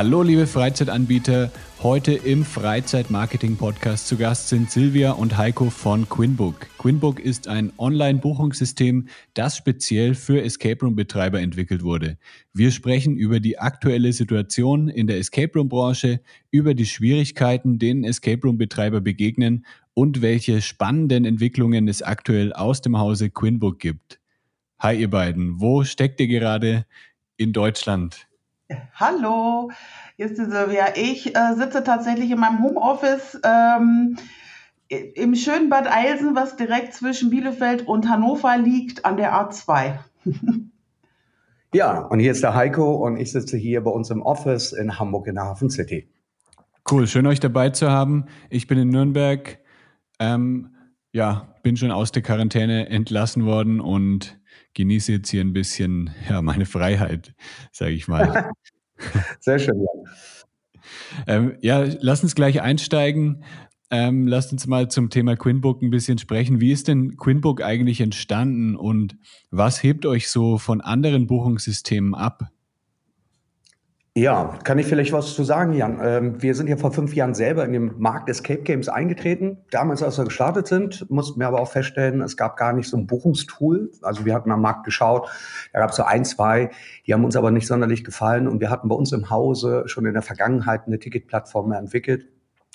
Hallo liebe Freizeitanbieter, heute im Freizeit-Marketing-Podcast zu Gast sind Silvia und Heiko von Quinbook. Quinbook ist ein Online-Buchungssystem, das speziell für Escape Room-Betreiber entwickelt wurde. Wir sprechen über die aktuelle Situation in der Escape Room-Branche, über die Schwierigkeiten, denen Escape Room-Betreiber begegnen und welche spannenden Entwicklungen es aktuell aus dem Hause Quinbook gibt. Hi ihr beiden, wo steckt ihr gerade in Deutschland? Hallo, hier ist die Silvia. Ich äh, sitze tatsächlich in meinem Homeoffice ähm, im schönen Bad Eilsen, was direkt zwischen Bielefeld und Hannover liegt, an der A2. ja, und hier ist der Heiko und ich sitze hier bei uns im Office in Hamburg in der Hafen City. Cool, schön euch dabei zu haben. Ich bin in Nürnberg. Ähm, ja, bin schon aus der Quarantäne entlassen worden und genieße jetzt hier ein bisschen ja, meine Freiheit, sage ich mal. Sehr schön, ja. Ähm, ja, lass uns gleich einsteigen. Ähm, lasst uns mal zum Thema Quinbook ein bisschen sprechen. Wie ist denn Quinbook eigentlich entstanden und was hebt euch so von anderen Buchungssystemen ab? Ja, kann ich vielleicht was zu sagen, Jan? Ähm, wir sind ja vor fünf Jahren selber in den Markt Escape Games eingetreten. Damals, als wir gestartet sind, mussten wir aber auch feststellen, es gab gar nicht so ein Buchungstool. Also wir hatten am Markt geschaut, da gab es so ein, zwei, die haben uns aber nicht sonderlich gefallen. Und wir hatten bei uns im Hause schon in der Vergangenheit eine Ticketplattform entwickelt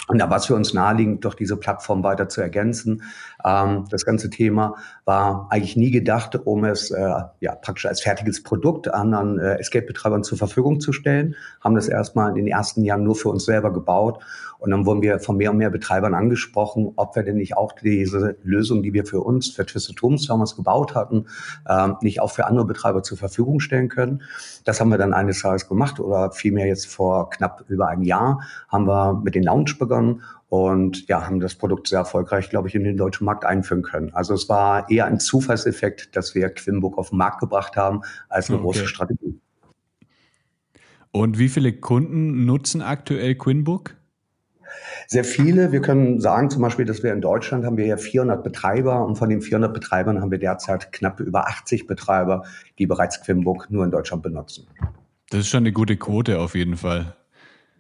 und da war es für uns naheliegend, doch diese Plattform weiter zu ergänzen. Ähm, das ganze Thema war eigentlich nie gedacht, um es äh, ja praktisch als fertiges Produkt anderen äh, Escape-Betreibern zur Verfügung zu stellen. Haben das erstmal in den ersten Jahren nur für uns selber gebaut. Und dann wurden wir von mehr und mehr Betreibern angesprochen, ob wir denn nicht auch diese Lösung, die wir für uns, für Twisted Rooms damals gebaut hatten, ähm, nicht auch für andere Betreiber zur Verfügung stellen können. Das haben wir dann eines Tages gemacht oder vielmehr jetzt vor knapp über einem Jahr haben wir mit den Lounge begonnen begonnen und ja, haben das Produkt sehr erfolgreich, glaube ich, in den deutschen Markt einführen können. Also es war eher ein Zufallseffekt, dass wir Quimbook auf den Markt gebracht haben, als eine okay. große Strategie. Und wie viele Kunden nutzen aktuell Quinbook? Sehr viele. Wir können sagen zum Beispiel, dass wir in Deutschland haben wir ja 400 Betreiber und von den 400 Betreibern haben wir derzeit knapp über 80 Betreiber, die bereits Quimbook nur in Deutschland benutzen. Das ist schon eine gute Quote auf jeden Fall.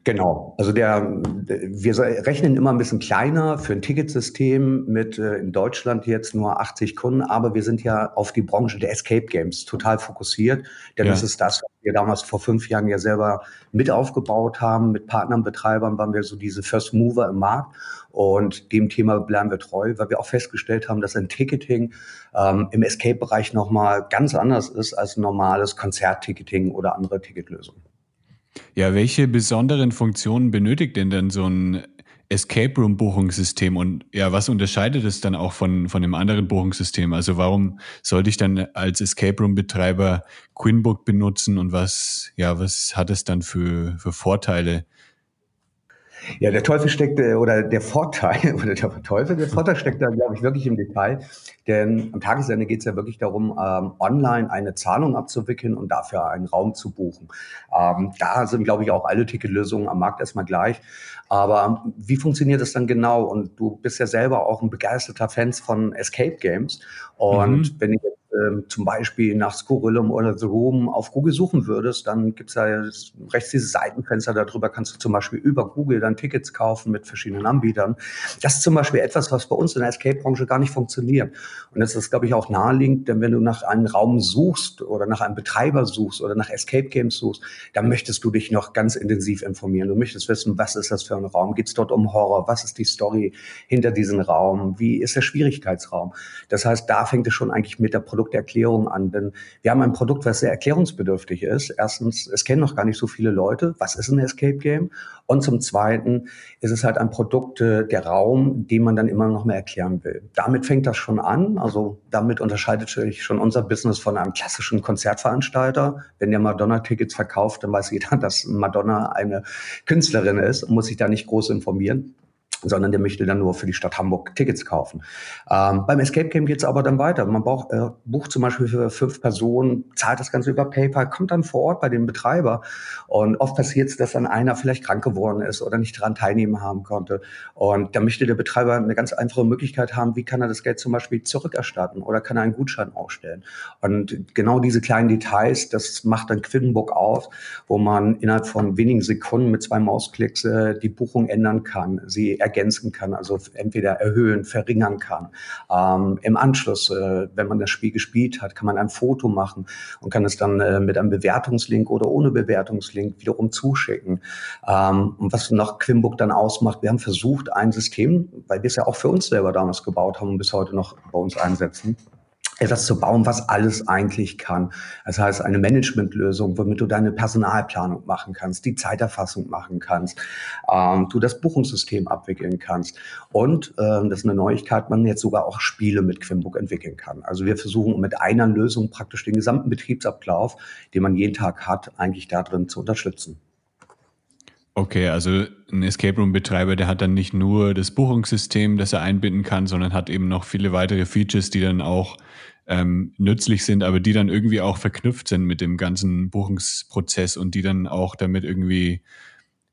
Genau. Also der, wir rechnen immer ein bisschen kleiner für ein Ticketsystem mit äh, in Deutschland jetzt nur 80 Kunden, aber wir sind ja auf die Branche der Escape Games total fokussiert, denn ja. das ist das, was wir damals vor fünf Jahren ja selber mit aufgebaut haben. Mit Partnern, Betreibern waren wir so diese First Mover im Markt und dem Thema bleiben wir treu, weil wir auch festgestellt haben, dass ein Ticketing ähm, im Escape-Bereich nochmal ganz anders ist als ein normales Konzertticketing oder andere Ticketlösungen. Ja, welche besonderen Funktionen benötigt denn dann so ein Escape Room Buchungssystem und ja, was unterscheidet es dann auch von, von einem anderen Buchungssystem? Also warum sollte ich dann als Escape Room Betreiber Quinbook benutzen und was, ja, was hat es dann für, für Vorteile? Ja, der Teufel steckt, äh, oder der Vorteil, oder der Teufel, der Vorteil steckt da, glaube ich, wirklich im Detail. Denn am Tagesende geht es ja wirklich darum, ähm, online eine Zahlung abzuwickeln und dafür einen Raum zu buchen. Ähm, da sind, glaube ich, auch alle Ticketlösungen am Markt erstmal gleich. Aber wie funktioniert das dann genau? Und du bist ja selber auch ein begeisterter Fan von Escape Games. Und mhm. wenn ich jetzt ähm, zum Beispiel nach Skurrilum oder The Room auf Google suchen würdest, dann gibt es ja rechts dieses Seitenfenster, darüber kannst du zum Beispiel über Google dann Tickets kaufen mit verschiedenen Anbietern. Das ist zum Beispiel etwas, was bei uns in der Escape-Branche gar nicht funktioniert. Und das ist, glaube ich, auch naheliegend, denn wenn du nach einem Raum suchst oder nach einem Betreiber suchst oder nach Escape Games suchst, dann möchtest du dich noch ganz intensiv informieren. Du möchtest wissen, was ist das für ein Raum? Geht es dort um Horror? Was ist die Story hinter diesem Raum? Wie ist der Schwierigkeitsraum? Das heißt, da fängt es schon eigentlich mit der Produkt Produkterklärung an. Denn wir haben ein Produkt, was sehr erklärungsbedürftig ist. Erstens, es kennen noch gar nicht so viele Leute. Was ist ein Escape Game? Und zum Zweiten ist es halt ein Produkt, äh, der Raum, den man dann immer noch mehr erklären will. Damit fängt das schon an. Also damit unterscheidet sich schon unser Business von einem klassischen Konzertveranstalter. Wenn der Madonna-Tickets verkauft, dann weiß jeder, dass Madonna eine Künstlerin ist und muss sich da nicht groß informieren sondern der möchte dann nur für die Stadt Hamburg Tickets kaufen. Ähm, beim Escape Game geht es aber dann weiter. Man braucht, äh, bucht zum Beispiel für fünf Personen, zahlt das Ganze über PayPal, kommt dann vor Ort bei dem Betreiber. Und oft passiert es, dass dann einer vielleicht krank geworden ist oder nicht daran teilnehmen haben konnte. Und da möchte der Betreiber eine ganz einfache Möglichkeit haben, wie kann er das Geld zum Beispiel zurückerstatten oder kann er einen Gutschein ausstellen. Und genau diese kleinen Details, das macht dann Quiddenbook auf, wo man innerhalb von wenigen Sekunden mit zwei Mausklicks äh, die Buchung ändern kann, sie ergänzen kann, also entweder erhöhen, verringern kann. Ähm, Im Anschluss, äh, wenn man das Spiel gespielt hat, kann man ein Foto machen und kann es dann äh, mit einem Bewertungslink oder ohne Bewertungslink wiederum zuschicken. Ähm, und was noch Quimbook dann ausmacht, wir haben versucht, ein System, weil wir es ja auch für uns selber damals gebaut haben und bis heute noch bei uns einsetzen, etwas zu bauen, was alles eigentlich kann. Das heißt, eine Managementlösung, womit du deine Personalplanung machen kannst, die Zeiterfassung machen kannst, ähm, du das Buchungssystem abwickeln kannst. Und ähm, das ist eine Neuigkeit, man jetzt sogar auch Spiele mit Quimbook entwickeln kann. Also wir versuchen mit einer Lösung praktisch den gesamten Betriebsablauf, den man jeden Tag hat, eigentlich da drin zu unterstützen. Okay, also ein Escape Room Betreiber, der hat dann nicht nur das Buchungssystem, das er einbinden kann, sondern hat eben noch viele weitere Features, die dann auch ähm, nützlich sind, aber die dann irgendwie auch verknüpft sind mit dem ganzen Buchungsprozess und die dann auch damit irgendwie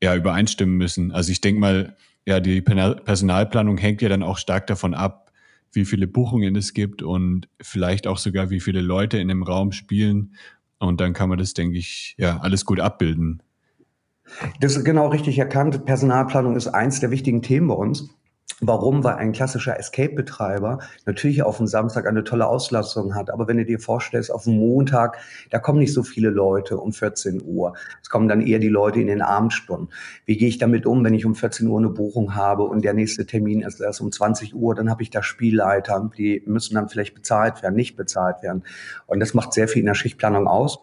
ja übereinstimmen müssen. Also ich denke mal, ja, die Personalplanung hängt ja dann auch stark davon ab, wie viele Buchungen es gibt und vielleicht auch sogar, wie viele Leute in dem Raum spielen. Und dann kann man das, denke ich, ja, alles gut abbilden. Das ist genau richtig erkannt. Personalplanung ist eins der wichtigen Themen bei uns. Warum? Weil ein klassischer Escape-Betreiber natürlich auf dem Samstag eine tolle Auslastung hat. Aber wenn du dir vorstellst, auf dem Montag, da kommen nicht so viele Leute um 14 Uhr. Es kommen dann eher die Leute in den Abendstunden. Wie gehe ich damit um, wenn ich um 14 Uhr eine Buchung habe und der nächste Termin ist erst um 20 Uhr? Dann habe ich da Spielleiter, die müssen dann vielleicht bezahlt werden, nicht bezahlt werden. Und das macht sehr viel in der Schichtplanung aus.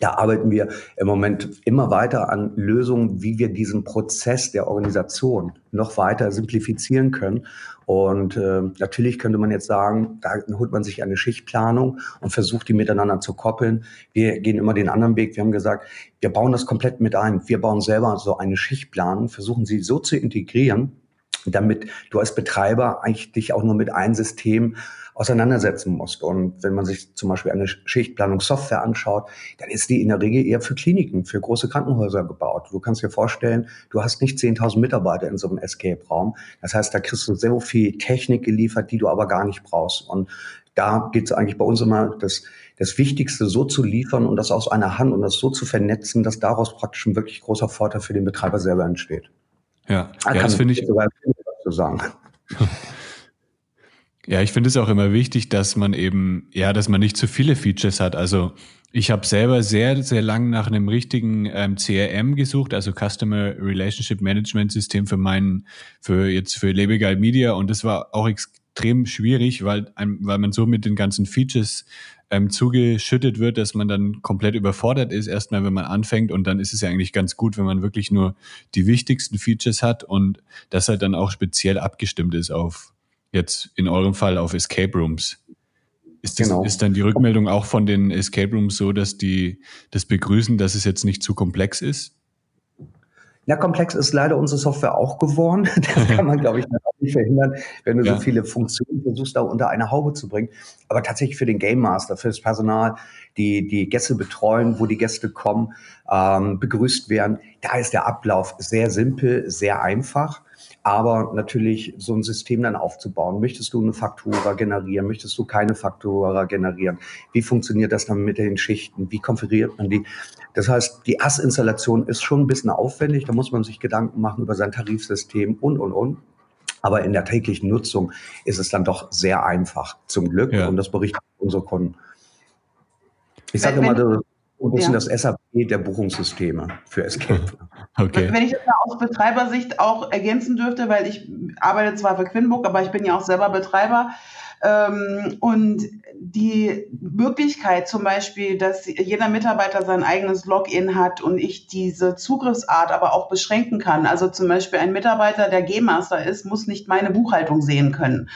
Da arbeiten wir im Moment immer weiter an Lösungen, wie wir diesen Prozess der Organisation noch weiter simplifizieren können. Und äh, natürlich könnte man jetzt sagen, da holt man sich eine Schichtplanung und versucht, die miteinander zu koppeln. Wir gehen immer den anderen Weg. Wir haben gesagt, wir bauen das komplett mit ein. Wir bauen selber so eine Schichtplanung, versuchen sie so zu integrieren, damit du als Betreiber eigentlich dich auch nur mit einem System auseinandersetzen musst. Und wenn man sich zum Beispiel eine Schichtplanungssoftware anschaut, dann ist die in der Regel eher für Kliniken, für große Krankenhäuser gebaut. Du kannst dir vorstellen, du hast nicht 10.000 Mitarbeiter in so einem Escape-Raum. Das heißt, da kriegst du sehr viel Technik geliefert, die du aber gar nicht brauchst. Und da geht es eigentlich bei uns immer, das, das Wichtigste so zu liefern und das aus einer Hand und das so zu vernetzen, dass daraus praktisch ein wirklich großer Vorteil für den Betreiber selber entsteht. Ja, da ja das finde ich sogar zu sagen. Ja, ich finde es auch immer wichtig, dass man eben, ja, dass man nicht zu viele Features hat. Also ich habe selber sehr, sehr lang nach einem richtigen ähm, CRM gesucht, also Customer Relationship Management System für meinen, für jetzt für Lebegeil Media und das war auch extrem schwierig, weil, weil man so mit den ganzen Features ähm, zugeschüttet wird, dass man dann komplett überfordert ist, erstmal, wenn man anfängt. Und dann ist es ja eigentlich ganz gut, wenn man wirklich nur die wichtigsten Features hat und das halt dann auch speziell abgestimmt ist auf jetzt in eurem Fall auf Escape Rooms. Ist, das, genau. ist dann die Rückmeldung auch von den Escape Rooms so, dass die das begrüßen, dass es jetzt nicht zu komplex ist? Ja, komplex ist leider unsere Software auch geworden. Das kann man, glaube ich, nicht verhindern, wenn du ja. so viele Funktionen versuchst, da unter eine Haube zu bringen. Aber tatsächlich für den Game Master, für das Personal, die die Gäste betreuen, wo die Gäste kommen, ähm, begrüßt werden, da ist der Ablauf sehr simpel, sehr einfach. Aber natürlich so ein System dann aufzubauen. Möchtest du eine Faktura generieren? Möchtest du keine Faktura generieren? Wie funktioniert das dann mit den Schichten? Wie konfiguriert man die? Das heißt, die AS-Installation ist schon ein bisschen aufwendig. Da muss man sich Gedanken machen über sein Tarifsystem und, und, und. Aber in der täglichen Nutzung ist es dann doch sehr einfach, zum Glück. Ja. Und das berichten unsere Kunden. Ich sage immer, ein bisschen ja. das SAP der Buchungssysteme für Escape. Okay. Wenn ich das aus Betreibersicht auch ergänzen dürfte, weil ich arbeite zwar für Quinbook, aber ich bin ja auch selber Betreiber. Ähm, und die Möglichkeit zum Beispiel, dass jeder Mitarbeiter sein eigenes Login hat und ich diese Zugriffsart aber auch beschränken kann. Also zum Beispiel ein Mitarbeiter, der G-Master ist, muss nicht meine Buchhaltung sehen können.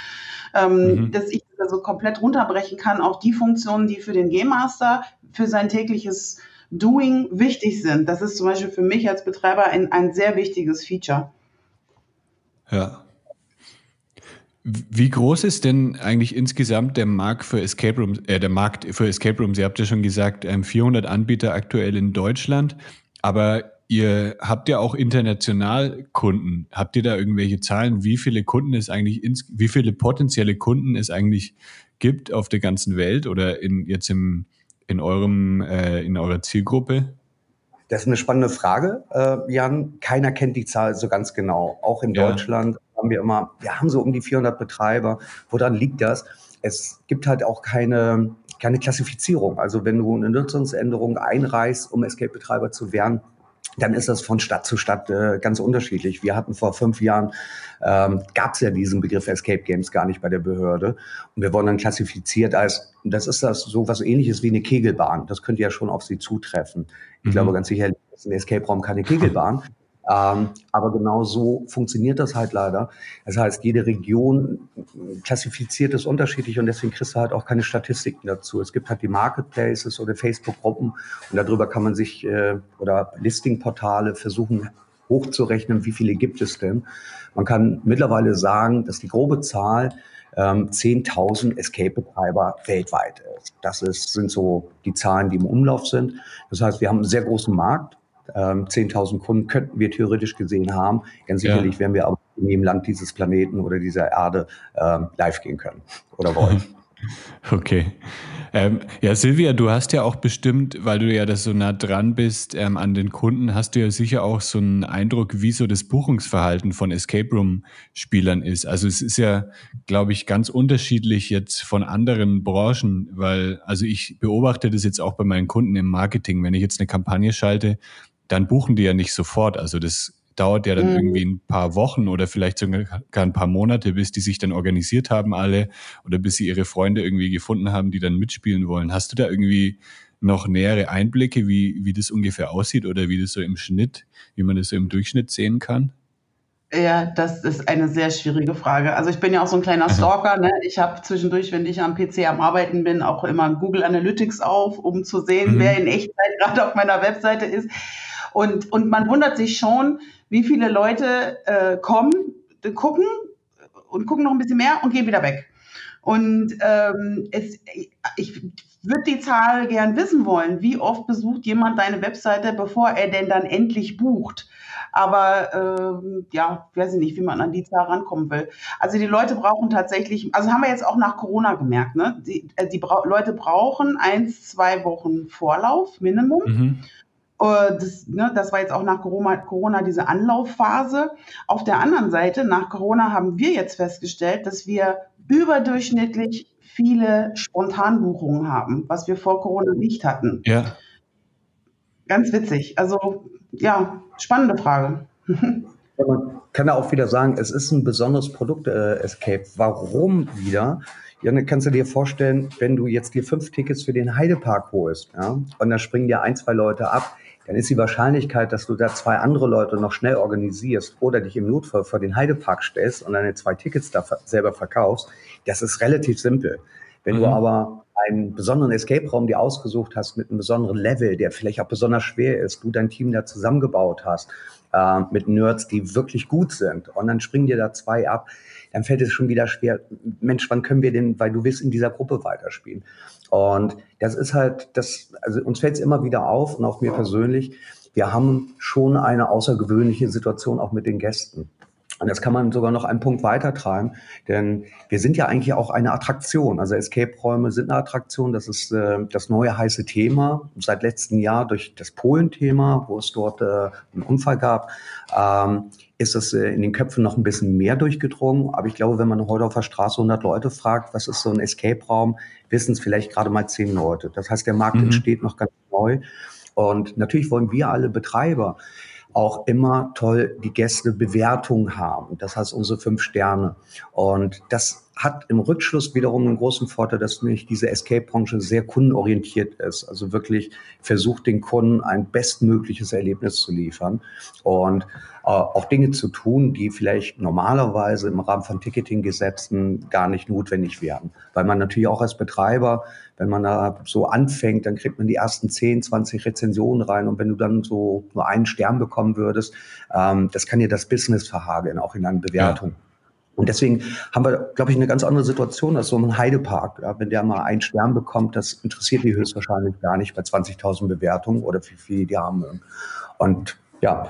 Ähm, mhm. Dass ich also komplett runterbrechen kann auf die Funktionen, die für den G-Master, für sein tägliches Doing wichtig sind. Das ist zum Beispiel für mich als Betreiber ein, ein sehr wichtiges Feature. Ja, wie groß ist denn eigentlich insgesamt der Markt für Escape Rooms, äh, der Markt für Escape Rooms? Ihr habt ja schon gesagt, 400 ähm, Anbieter aktuell in Deutschland, aber ihr habt ja auch international Kunden. Habt ihr da irgendwelche Zahlen, wie viele Kunden es eigentlich, ins, wie viele potenzielle Kunden es eigentlich gibt auf der ganzen Welt oder in, jetzt im, in eurem, äh, in eurer Zielgruppe? Das ist eine spannende Frage, äh, Jan. Keiner kennt die Zahl so ganz genau. Auch in ja. Deutschland haben wir immer, wir haben so um die 400 Betreiber. Woran liegt das? Es gibt halt auch keine, keine Klassifizierung. Also wenn du eine Nutzungsänderung einreichst, um Escape-Betreiber zu werden, dann ist das von Stadt zu Stadt äh, ganz unterschiedlich. Wir hatten vor fünf Jahren, ähm, gab es ja diesen Begriff Escape Games gar nicht bei der Behörde. Und wir wurden dann klassifiziert als, das ist das so was ähnliches wie eine Kegelbahn. Das könnte ja schon auf Sie zutreffen. Ich mhm. glaube ganz sicher, ist ein Escape-Raum keine Kegelbahn. Ähm, aber genau so funktioniert das halt leider. Das heißt, jede Region klassifiziert es unterschiedlich und deswegen kriegst du halt auch keine Statistiken dazu. Es gibt halt die Marketplaces oder Facebook-Gruppen und darüber kann man sich äh, oder Listing-Portale versuchen hochzurechnen, wie viele gibt es denn. Man kann mittlerweile sagen, dass die grobe Zahl ähm, 10.000 Escape-Betreiber weltweit ist. Das ist, sind so die Zahlen, die im Umlauf sind. Das heißt, wir haben einen sehr großen Markt ähm, 10.000 Kunden könnten wir theoretisch gesehen haben. Ganz sicherlich ja. werden wir aber in jedem Land dieses Planeten oder dieser Erde ähm, live gehen können oder wollen. Okay. Ähm, ja, Silvia, du hast ja auch bestimmt, weil du ja das so nah dran bist ähm, an den Kunden, hast du ja sicher auch so einen Eindruck, wie so das Buchungsverhalten von Escape Room-Spielern ist. Also es ist ja, glaube ich, ganz unterschiedlich jetzt von anderen Branchen, weil, also ich beobachte das jetzt auch bei meinen Kunden im Marketing. Wenn ich jetzt eine Kampagne schalte, dann buchen die ja nicht sofort. Also das dauert ja dann mhm. irgendwie ein paar Wochen oder vielleicht sogar ein paar Monate, bis die sich dann organisiert haben alle oder bis sie ihre Freunde irgendwie gefunden haben, die dann mitspielen wollen. Hast du da irgendwie noch nähere Einblicke, wie, wie das ungefähr aussieht oder wie das so im Schnitt, wie man das so im Durchschnitt sehen kann? Ja, das ist eine sehr schwierige Frage. Also ich bin ja auch so ein kleiner Stalker. Ne? Ich habe zwischendurch, wenn ich am PC am Arbeiten bin, auch immer Google Analytics auf, um zu sehen, mhm. wer in Echtzeit gerade auf meiner Webseite ist. Und, und man wundert sich schon, wie viele Leute äh, kommen, gucken und gucken noch ein bisschen mehr und gehen wieder weg. Und ähm, es, ich würde die Zahl gern wissen wollen. Wie oft besucht jemand deine Webseite, bevor er denn dann endlich bucht? Aber ähm, ja, weiß ich nicht, wie man an die Zahl rankommen will. Also die Leute brauchen tatsächlich, also haben wir jetzt auch nach Corona gemerkt, ne? Die, äh, die Bra Leute brauchen eins, zwei Wochen Vorlauf, Minimum. Mhm. Äh, das, ne, das war jetzt auch nach Corona, Corona diese Anlaufphase. Auf der anderen Seite, nach Corona haben wir jetzt festgestellt, dass wir überdurchschnittlich viele Spontanbuchungen haben, was wir vor Corona nicht hatten. Ja. Ganz witzig. Also ja, spannende Frage. man kann ja auch wieder sagen, es ist ein besonderes Produkt, äh, Escape. Warum wieder? Ja, dann kannst du dir vorstellen, wenn du jetzt dir fünf Tickets für den Heidepark holst, ja, und da springen dir ein, zwei Leute ab, dann ist die Wahrscheinlichkeit, dass du da zwei andere Leute noch schnell organisierst oder dich im Notfall vor den Heidepark stellst und deine zwei Tickets da selber verkaufst, das ist relativ simpel. Wenn mhm. du aber einen besonderen Escape-Raum dir ausgesucht hast mit einem besonderen Level, der vielleicht auch besonders schwer ist, du dein Team da zusammengebaut hast, äh, mit Nerds, die wirklich gut sind, und dann springen dir da zwei ab, dann fällt es schon wieder schwer, Mensch, wann können wir denn, weil du willst in dieser Gruppe weiterspielen. Und das ist halt, das, also uns fällt es immer wieder auf und auch mir persönlich, wir haben schon eine außergewöhnliche Situation auch mit den Gästen. Und das kann man sogar noch einen Punkt weiter treiben, denn wir sind ja eigentlich auch eine Attraktion. Also Escape-Räume sind eine Attraktion. Das ist äh, das neue heiße Thema seit letztem Jahr durch das Polen-Thema, wo es dort äh, einen Unfall gab. Ähm, ist es äh, in den Köpfen noch ein bisschen mehr durchgedrungen. Aber ich glaube, wenn man heute auf der Straße 100 Leute fragt, was ist so ein Escape-Raum, wissen es vielleicht gerade mal zehn Leute. Das heißt, der Markt mhm. entsteht noch ganz neu. Und natürlich wollen wir alle Betreiber auch immer toll die Gäste Bewertung haben. Das heißt unsere fünf Sterne. Und das hat im Rückschluss wiederum einen großen Vorteil, dass nämlich diese Escape-Branche sehr kundenorientiert ist. Also wirklich versucht, den Kunden ein bestmögliches Erlebnis zu liefern und äh, auch Dinge zu tun, die vielleicht normalerweise im Rahmen von Ticketing-Gesetzen gar nicht notwendig wären. Weil man natürlich auch als Betreiber, wenn man da so anfängt, dann kriegt man die ersten 10, 20 Rezensionen rein und wenn du dann so nur einen Stern bekommen würdest, ähm, das kann dir das Business verhageln, auch in einer Bewertung. Ja. Und deswegen haben wir, glaube ich, eine ganz andere Situation als so ein Heidepark. Ja, wenn der mal einen Stern bekommt, das interessiert die höchstwahrscheinlich gar nicht bei 20.000 Bewertungen oder wie viel die haben. Und ja,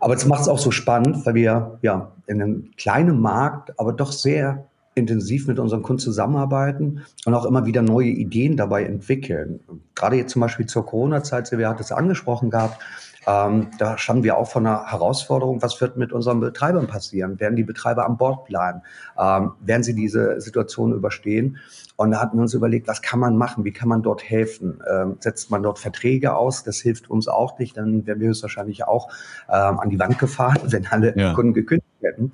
aber es macht es auch so spannend, weil wir ja in einem kleinen Markt, aber doch sehr intensiv mit unseren Kunden zusammenarbeiten und auch immer wieder neue Ideen dabei entwickeln. Gerade jetzt zum Beispiel zur Corona-Zeit, Silvia hat es angesprochen gehabt, ähm, da standen wir auch vor einer Herausforderung, was wird mit unseren Betreibern passieren? Werden die Betreiber an Bord bleiben? Ähm, werden sie diese Situation überstehen? Und da hatten wir uns überlegt, was kann man machen? Wie kann man dort helfen? Ähm, setzt man dort Verträge aus? Das hilft uns auch nicht. Dann wären wir höchstwahrscheinlich auch ähm, an die Wand gefahren, wenn alle ja. Kunden gekündigt hätten.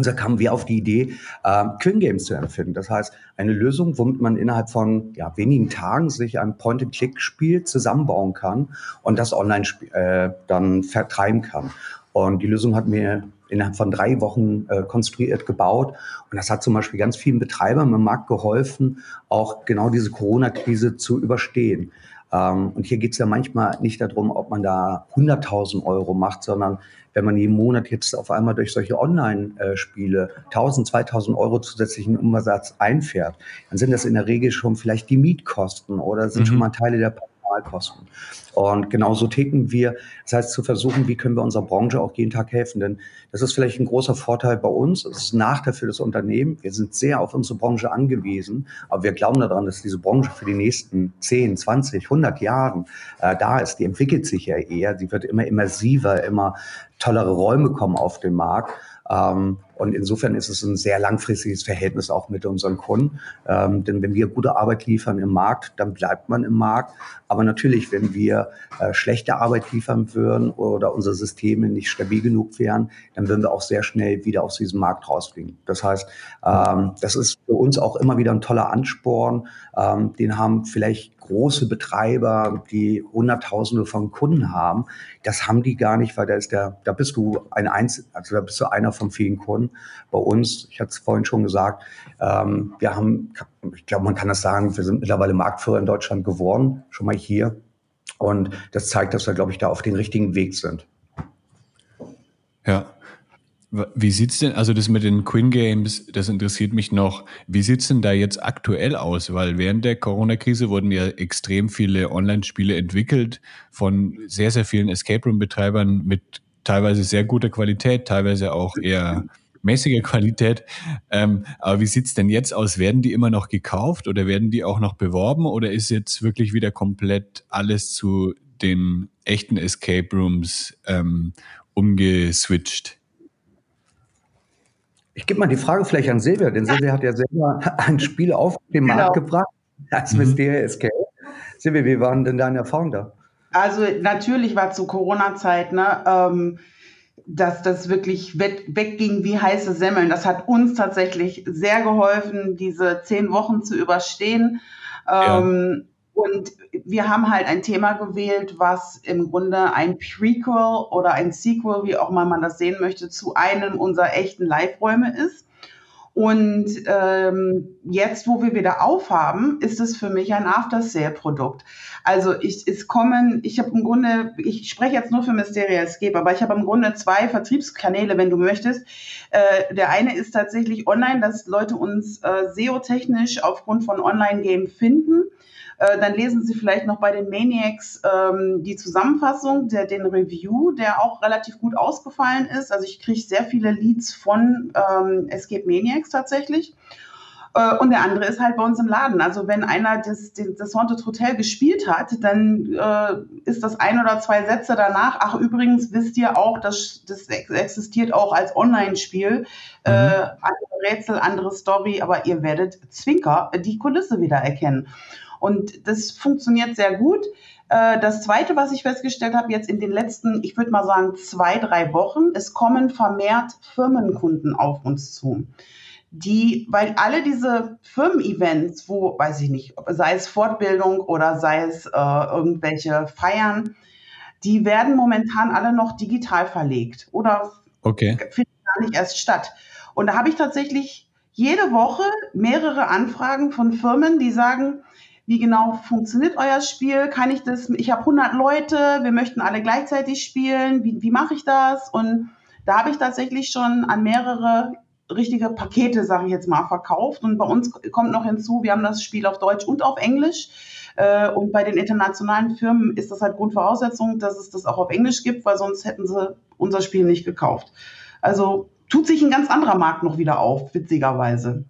Und so kamen wir auf die Idee, äh, Quinn Games zu erfinden. Das heißt, eine Lösung, womit man innerhalb von ja, wenigen Tagen sich ein Point-and-Click-Spiel zusammenbauen kann und das online äh, dann vertreiben kann. Und die Lösung hat mir innerhalb von drei Wochen äh, konstruiert, gebaut. Und das hat zum Beispiel ganz vielen Betreibern im Markt geholfen, auch genau diese Corona-Krise zu überstehen. Ähm, und hier geht es ja manchmal nicht darum, ob man da 100.000 Euro macht, sondern wenn man jeden Monat jetzt auf einmal durch solche Online-Spiele 1000, 2000 Euro zusätzlichen Umsatz einfährt, dann sind das in der Regel schon vielleicht die Mietkosten oder sind mhm. schon mal Teile der Personalkosten. Und genauso ticken wir. Das heißt, zu versuchen, wie können wir unserer Branche auch jeden Tag helfen. Denn das ist vielleicht ein großer Vorteil bei uns. Es ist ein Nachteil für das Unternehmen. Wir sind sehr auf unsere Branche angewiesen. Aber wir glauben daran, dass diese Branche für die nächsten 10, 20, 100 Jahren äh, da ist. Die entwickelt sich ja eher. Sie wird immer immersiver, immer tollere Räume kommen auf den Markt. Ähm, und insofern ist es ein sehr langfristiges Verhältnis auch mit unseren Kunden. Ähm, denn wenn wir gute Arbeit liefern im Markt, dann bleibt man im Markt. Aber natürlich, wenn wir äh, schlechte Arbeit liefern würden oder unsere Systeme nicht stabil genug wären, dann würden wir auch sehr schnell wieder aus diesem Markt rausfliegen. Das heißt, ähm, das ist für uns auch immer wieder ein toller Ansporn. Ähm, den haben vielleicht große Betreiber, die Hunderttausende von Kunden haben. Das haben die gar nicht, weil da ist der, da bist du ein Einzel, also da bist du einer von vielen Kunden. Bei uns, ich hatte es vorhin schon gesagt, ähm, wir haben, ich glaube, man kann das sagen, wir sind mittlerweile Marktführer in Deutschland geworden, schon mal hier. Und das zeigt, dass wir, glaube ich, da auf den richtigen Weg sind. Ja, wie sieht's denn, also das mit den Quinn Games, das interessiert mich noch. Wie sieht's denn da jetzt aktuell aus? Weil während der Corona-Krise wurden ja extrem viele Online-Spiele entwickelt von sehr, sehr vielen Escape Room-Betreibern mit teilweise sehr guter Qualität, teilweise auch eher mäßiger Qualität. Ähm, aber wie sieht's denn jetzt aus? Werden die immer noch gekauft oder werden die auch noch beworben oder ist jetzt wirklich wieder komplett alles zu den echten Escape Rooms ähm, umgeswitcht? Ich gebe mal die Frage vielleicht an Silvia, denn Silvia hat ja selber ein Spiel auf den genau. Markt gebracht als mhm. Mysteria Escape. Silvia, wie waren denn deine Erfahrungen da? Also natürlich war zu Corona-Zeit, ne, ähm, dass das wirklich wegging wie heiße Semmeln. Das hat uns tatsächlich sehr geholfen, diese zehn Wochen zu überstehen. Ähm, und wir haben halt ein Thema gewählt, was im Grunde ein Prequel oder ein Sequel, wie auch mal man das sehen möchte, zu einem unserer echten Live-Räume ist. Und ähm, jetzt, wo wir wieder aufhaben, ist es für mich ein After-Sale-Produkt. Also ich, es kommen, ich habe im Grunde, ich spreche jetzt nur für Mysteria Escape, aber ich habe im Grunde zwei Vertriebskanäle, wenn du möchtest. Äh, der eine ist tatsächlich online, dass Leute uns äh, SEO-technisch aufgrund von Online-Game finden. Äh, dann lesen Sie vielleicht noch bei den Maniacs ähm, die Zusammenfassung, der, den Review, der auch relativ gut ausgefallen ist. Also ich kriege sehr viele Leads von ähm, Escape Maniacs tatsächlich. Äh, und der andere ist halt bei uns im Laden. Also wenn einer das, das Haunted Hotel gespielt hat, dann äh, ist das ein oder zwei Sätze danach. Ach, übrigens wisst ihr auch, dass das existiert auch als Online-Spiel. Äh, mhm. Äh, andere Rätsel, andere Story, aber ihr werdet Zwinker die Kulisse wieder erkennen. Und das funktioniert sehr gut. Äh, das Zweite, was ich festgestellt habe, jetzt in den letzten, ich würde mal sagen, zwei, drei Wochen, es kommen vermehrt Firmenkunden auf uns zu die, weil alle diese Firmen-Events, wo, weiß ich nicht, sei es Fortbildung oder sei es äh, irgendwelche Feiern, die werden momentan alle noch digital verlegt oder okay. finden gar nicht erst statt. Und da habe ich tatsächlich jede Woche mehrere Anfragen von Firmen, die sagen, wie genau funktioniert euer Spiel? Kann ich das? Ich habe 100 Leute, wir möchten alle gleichzeitig spielen. Wie, wie mache ich das? Und da habe ich tatsächlich schon an mehrere richtige Pakete, sage ich jetzt mal, verkauft. Und bei uns kommt noch hinzu, wir haben das Spiel auf Deutsch und auf Englisch. Äh, und bei den internationalen Firmen ist das halt Grundvoraussetzung, dass es das auch auf Englisch gibt, weil sonst hätten sie unser Spiel nicht gekauft. Also tut sich ein ganz anderer Markt noch wieder auf, witzigerweise.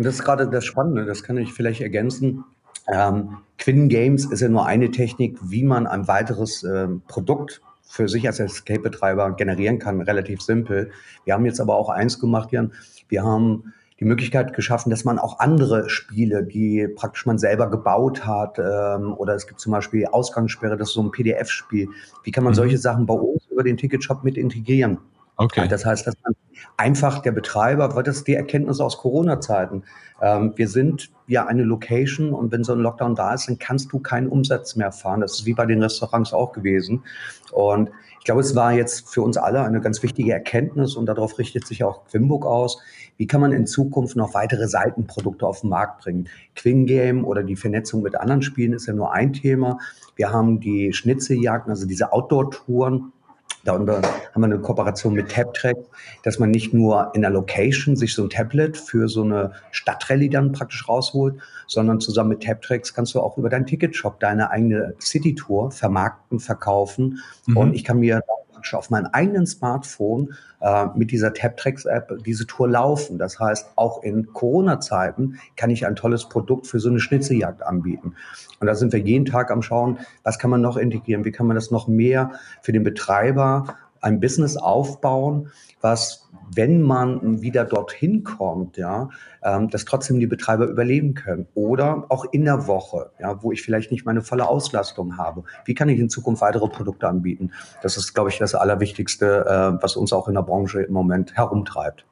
Und das ist gerade das Spannende, das kann ich vielleicht ergänzen. Ähm, Quinn Games ist ja nur eine Technik, wie man ein weiteres ähm, Produkt für sich als Escape-Betreiber generieren kann, relativ simpel. Wir haben jetzt aber auch eins gemacht, Jan. Wir haben die Möglichkeit geschaffen, dass man auch andere Spiele, die praktisch man selber gebaut hat, ähm, oder es gibt zum Beispiel Ausgangssperre, das ist so ein PDF-Spiel. Wie kann man mhm. solche Sachen bei uns über den Ticketshop mit integrieren? Okay. Das heißt, dass man einfach der Betreiber, weil das ist die Erkenntnis aus Corona-Zeiten. Ähm, wir sind ja eine Location und wenn so ein Lockdown da ist, dann kannst du keinen Umsatz mehr fahren. Das ist wie bei den Restaurants auch gewesen. Und ich glaube, es war jetzt für uns alle eine ganz wichtige Erkenntnis und darauf richtet sich auch Quimbook aus. Wie kann man in Zukunft noch weitere Seitenprodukte auf den Markt bringen? Quinn Game oder die Vernetzung mit anderen Spielen ist ja nur ein Thema. Wir haben die Schnitzeljagden, also diese Outdoor-Touren da haben wir eine Kooperation mit TapTrack, dass man nicht nur in der Location sich so ein Tablet für so eine Stadtrallye dann praktisch rausholt, sondern zusammen mit TapTracks kannst du auch über deinen Ticketshop deine eigene City-Tour vermarkten, verkaufen. Mhm. Und ich kann mir praktisch auf meinem eigenen Smartphone äh, mit dieser TapTracks-App diese Tour laufen. Das heißt, auch in Corona-Zeiten kann ich ein tolles Produkt für so eine Schnitzeljagd anbieten. Und da sind wir jeden Tag am Schauen, was kann man noch integrieren, wie kann man das noch mehr für den Betreiber ein Business aufbauen, was, wenn man wieder dorthin kommt, ja, ähm, dass trotzdem die Betreiber überleben können. Oder auch in der Woche, ja, wo ich vielleicht nicht meine volle Auslastung habe. Wie kann ich in Zukunft weitere Produkte anbieten? Das ist, glaube ich, das Allerwichtigste, äh, was uns auch in der Branche im Moment herumtreibt.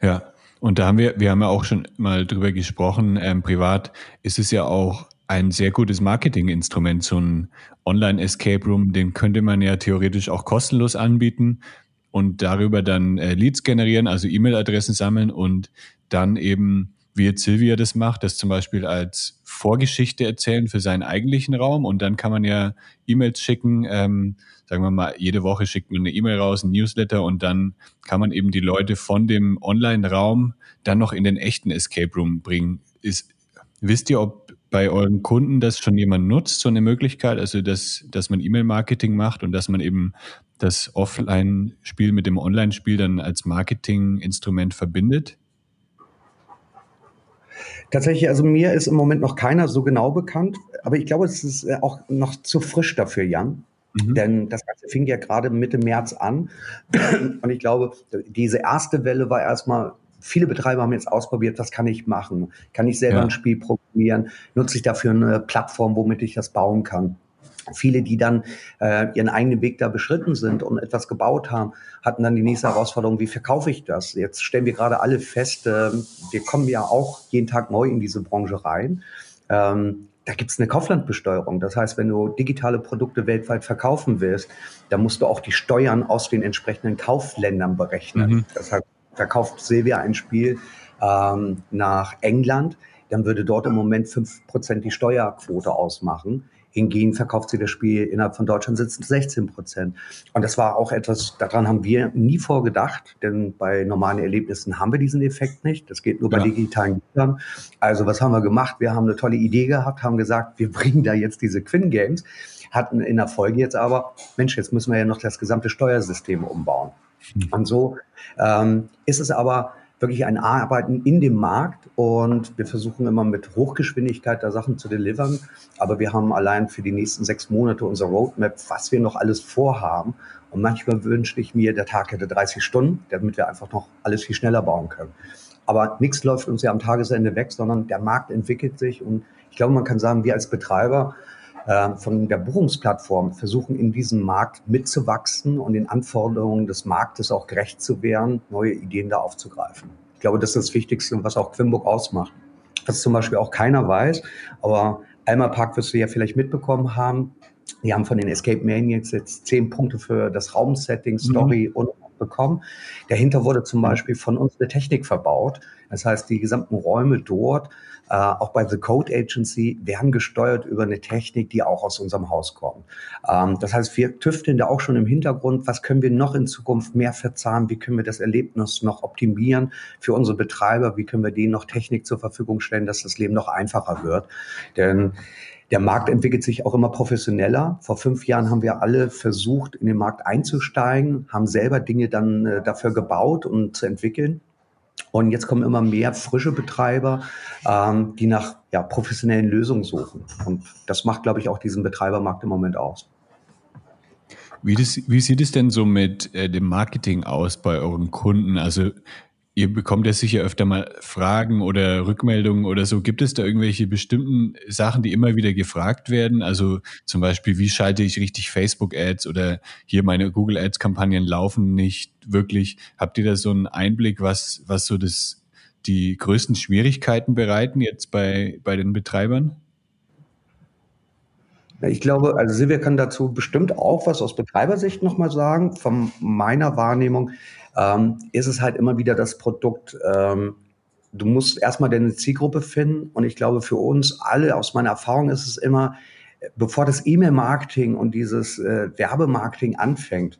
Ja, und da haben wir, wir haben ja auch schon mal drüber gesprochen, ähm, privat ist es ja auch ein sehr gutes Marketinginstrument, so ein Online-Escape Room, den könnte man ja theoretisch auch kostenlos anbieten und darüber dann äh, Leads generieren, also E-Mail-Adressen sammeln und dann eben, wie jetzt Silvia das macht, das zum Beispiel als Vorgeschichte erzählen für seinen eigentlichen Raum und dann kann man ja E-Mails schicken, ähm, sagen wir mal, jede Woche schickt man eine E-Mail raus, ein Newsletter und dann kann man eben die Leute von dem Online-Raum dann noch in den echten Escape Room bringen. Ist, wisst ihr, ob bei euren Kunden das schon jemand nutzt, so eine Möglichkeit, also dass, dass man E-Mail-Marketing macht und dass man eben das Offline-Spiel mit dem Online-Spiel dann als Marketing-Instrument verbindet? Tatsächlich, also mir ist im Moment noch keiner so genau bekannt, aber ich glaube, es ist äh, auch noch zu frisch dafür, Jan. Mhm. Denn das Ganze fing ja gerade Mitte März an. Und ich glaube, diese erste Welle war erstmal viele Betreiber haben jetzt ausprobiert, was kann ich machen? Kann ich selber ja. ein Spiel programmieren? Nutze ich dafür eine Plattform, womit ich das bauen kann? Viele, die dann äh, ihren eigenen Weg da beschritten sind und etwas gebaut haben, hatten dann die nächste Herausforderung, wie verkaufe ich das? Jetzt stellen wir gerade alle fest, äh, wir kommen ja auch jeden Tag neu in diese Branche rein. Ähm, da gibt es eine Kauflandbesteuerung. Das heißt, wenn du digitale Produkte weltweit verkaufen willst, dann musst du auch die Steuern aus den entsprechenden Kaufländern berechnen. Mhm. Das heißt, verkauft Silvia ein Spiel ähm, nach England, dann würde dort im Moment fünf Prozent die Steuerquote ausmachen. Hingegen verkauft sie das Spiel innerhalb von Deutschland sitzen 16 Prozent. Und das war auch etwas, daran haben wir nie vorgedacht, denn bei normalen Erlebnissen haben wir diesen Effekt nicht. Das geht nur bei ja. digitalen Gütern. Also was haben wir gemacht? Wir haben eine tolle Idee gehabt, haben gesagt, wir bringen da jetzt diese Quinn Games, hatten in der Folge jetzt aber, Mensch, jetzt müssen wir ja noch das gesamte Steuersystem umbauen. Mhm. Und so ähm, ist es aber wirklich ein Arbeiten in dem Markt und wir versuchen immer mit Hochgeschwindigkeit da Sachen zu delivern. Aber wir haben allein für die nächsten sechs Monate unser Roadmap, was wir noch alles vorhaben. Und manchmal wünsche ich mir, der Tag hätte 30 Stunden, damit wir einfach noch alles viel schneller bauen können. Aber nichts läuft uns ja am Tagesende weg, sondern der Markt entwickelt sich. Und ich glaube, man kann sagen, wir als Betreiber äh, von der Buchungsplattform versuchen in diesem Markt mitzuwachsen und den Anforderungen des Marktes auch gerecht zu werden, neue Ideen da aufzugreifen. Ich glaube, das ist das Wichtigste, was auch Quimbook ausmacht. Was zum Beispiel auch keiner weiß, aber Alma Park wirst du ja vielleicht mitbekommen haben. Wir haben von den Escape Maniacs jetzt zehn Punkte für das Raumsetting, mhm. Story mhm. und bekommen. Dahinter wurde zum Beispiel von uns eine Technik verbaut. Das heißt, die gesamten Räume dort äh, auch bei The Code Agency werden gesteuert über eine Technik, die auch aus unserem Haus kommt. Ähm, das heißt, wir tüfteln da auch schon im Hintergrund, was können wir noch in Zukunft mehr verzahnen, wie können wir das Erlebnis noch optimieren für unsere Betreiber, wie können wir denen noch Technik zur Verfügung stellen, dass das Leben noch einfacher wird. Denn der Markt entwickelt sich auch immer professioneller. Vor fünf Jahren haben wir alle versucht, in den Markt einzusteigen, haben selber Dinge dann äh, dafür gebaut und zu entwickeln. Und jetzt kommen immer mehr frische Betreiber, ähm, die nach ja, professionellen Lösungen suchen. Und das macht, glaube ich, auch diesen Betreibermarkt im Moment aus. Wie, das, wie sieht es denn so mit äh, dem Marketing aus bei euren Kunden? Also Ihr bekommt ja sicher öfter mal Fragen oder Rückmeldungen oder so. Gibt es da irgendwelche bestimmten Sachen, die immer wieder gefragt werden? Also zum Beispiel, wie schalte ich richtig Facebook-Ads oder hier meine Google-Ads-Kampagnen laufen nicht wirklich. Habt ihr da so einen Einblick, was, was so das, die größten Schwierigkeiten bereiten jetzt bei, bei den Betreibern? Ich glaube, also Silvia kann dazu bestimmt auch was aus Betreibersicht nochmal sagen. Von meiner Wahrnehmung ähm, ist es halt immer wieder das Produkt, ähm, du musst erstmal deine Zielgruppe finden. Und ich glaube, für uns alle, aus meiner Erfahrung ist es immer, bevor das E-Mail-Marketing und dieses äh, Werbemarketing anfängt,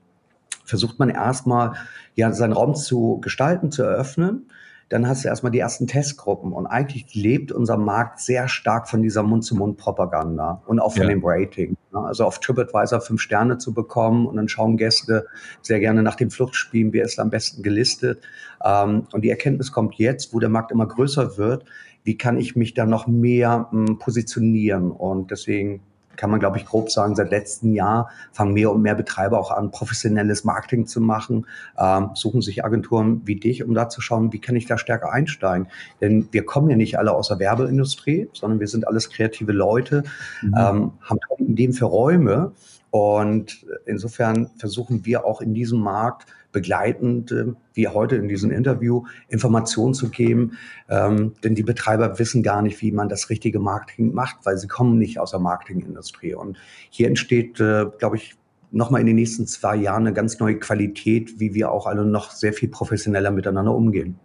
versucht man erstmal, ja, seinen Raum zu gestalten, zu eröffnen dann hast du erstmal die ersten Testgruppen. Und eigentlich lebt unser Markt sehr stark von dieser Mund-zu-Mund-Propaganda und auch von ja. dem Rating. Also auf TripAdvisor fünf Sterne zu bekommen und dann schauen Gäste sehr gerne nach dem Fluchtspielen, wer ist am besten gelistet. Ähm, und die Erkenntnis kommt jetzt, wo der Markt immer größer wird, wie kann ich mich da noch mehr hm, positionieren? Und deswegen kann man, glaube ich, grob sagen, seit letztem Jahr fangen mehr und mehr Betreiber auch an, professionelles Marketing zu machen, ähm, suchen sich Agenturen wie dich, um da zu schauen, wie kann ich da stärker einsteigen. Denn wir kommen ja nicht alle aus der Werbeindustrie, sondern wir sind alles kreative Leute, mhm. ähm, haben Ideen für Räume. Und insofern versuchen wir auch in diesem Markt begleitend, äh, wie heute in diesem Interview, Informationen zu geben. Ähm, denn die Betreiber wissen gar nicht, wie man das richtige Marketing macht, weil sie kommen nicht aus der Marketingindustrie. Und hier entsteht, äh, glaube ich, nochmal in den nächsten zwei Jahren eine ganz neue Qualität, wie wir auch alle noch sehr viel professioneller miteinander umgehen.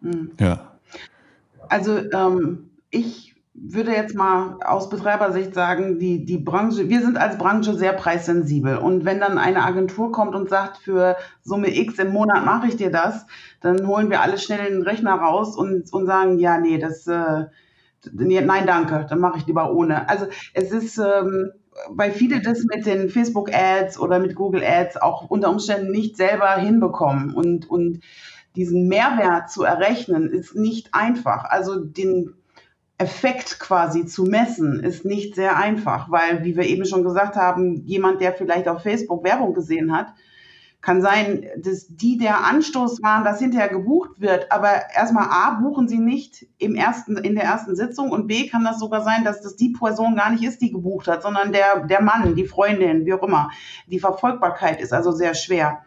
Mhm. Ja. Also ähm, ich würde jetzt mal aus Betreibersicht sagen, die, die Branche, wir sind als Branche sehr preissensibel. Und wenn dann eine Agentur kommt und sagt, für Summe X im Monat mache ich dir das, dann holen wir alle schnell den Rechner raus und, und sagen, ja, nee, das, äh, nein, danke, dann mache ich lieber ohne. Also es ist, ähm, weil viele das mit den Facebook Ads oder mit Google Ads auch unter Umständen nicht selber hinbekommen und, und diesen Mehrwert zu errechnen, ist nicht einfach. Also den, Effekt quasi zu messen, ist nicht sehr einfach, weil, wie wir eben schon gesagt haben, jemand, der vielleicht auf Facebook Werbung gesehen hat, kann sein, dass die der Anstoß waren, dass hinterher gebucht wird. Aber erstmal A, buchen sie nicht im ersten, in der ersten Sitzung und B, kann das sogar sein, dass das die Person gar nicht ist, die gebucht hat, sondern der, der Mann, die Freundin, wie auch immer. Die Verfolgbarkeit ist also sehr schwer.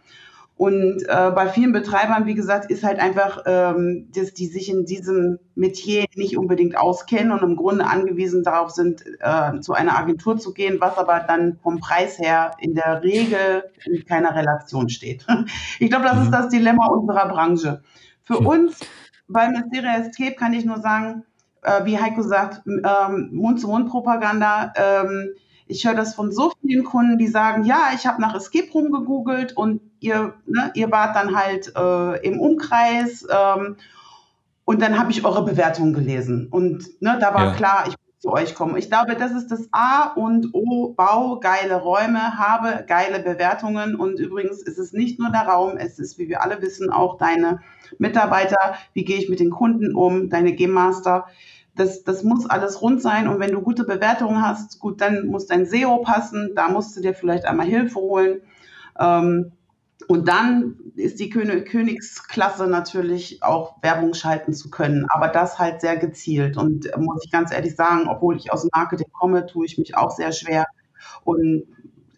Und äh, bei vielen Betreibern, wie gesagt, ist halt einfach, ähm, dass die sich in diesem Metier nicht unbedingt auskennen und im Grunde angewiesen darauf sind, äh, zu einer Agentur zu gehen, was aber dann vom Preis her in der Regel in keiner Relation steht. Ich glaube, das mhm. ist das Dilemma unserer Branche. Für mhm. uns bei Mysteria Escape kann ich nur sagen, äh, wie Heiko sagt, ähm, Mund-zu-Mund-Propaganda. Ähm, ich höre das von so vielen Kunden, die sagen, ja, ich habe nach Escape Room gegoogelt und ihr, ne, ihr wart dann halt äh, im Umkreis ähm, und dann habe ich eure Bewertung gelesen. Und ne, da war ja. klar, ich bin zu euch kommen. Ich glaube, das ist das A und O. Bau geile Räume, habe geile Bewertungen. Und übrigens ist es nicht nur der Raum, es ist, wie wir alle wissen, auch deine Mitarbeiter. Wie gehe ich mit den Kunden um? Deine Game Master. Das, das muss alles rund sein. Und wenn du gute Bewertungen hast, gut, dann muss dein SEO passen. Da musst du dir vielleicht einmal Hilfe holen. Ähm, und dann ist die Königsklasse natürlich auch Werbung schalten zu können, aber das halt sehr gezielt. Und äh, muss ich ganz ehrlich sagen, obwohl ich aus dem Marketing komme, tue ich mich auch sehr schwer. Und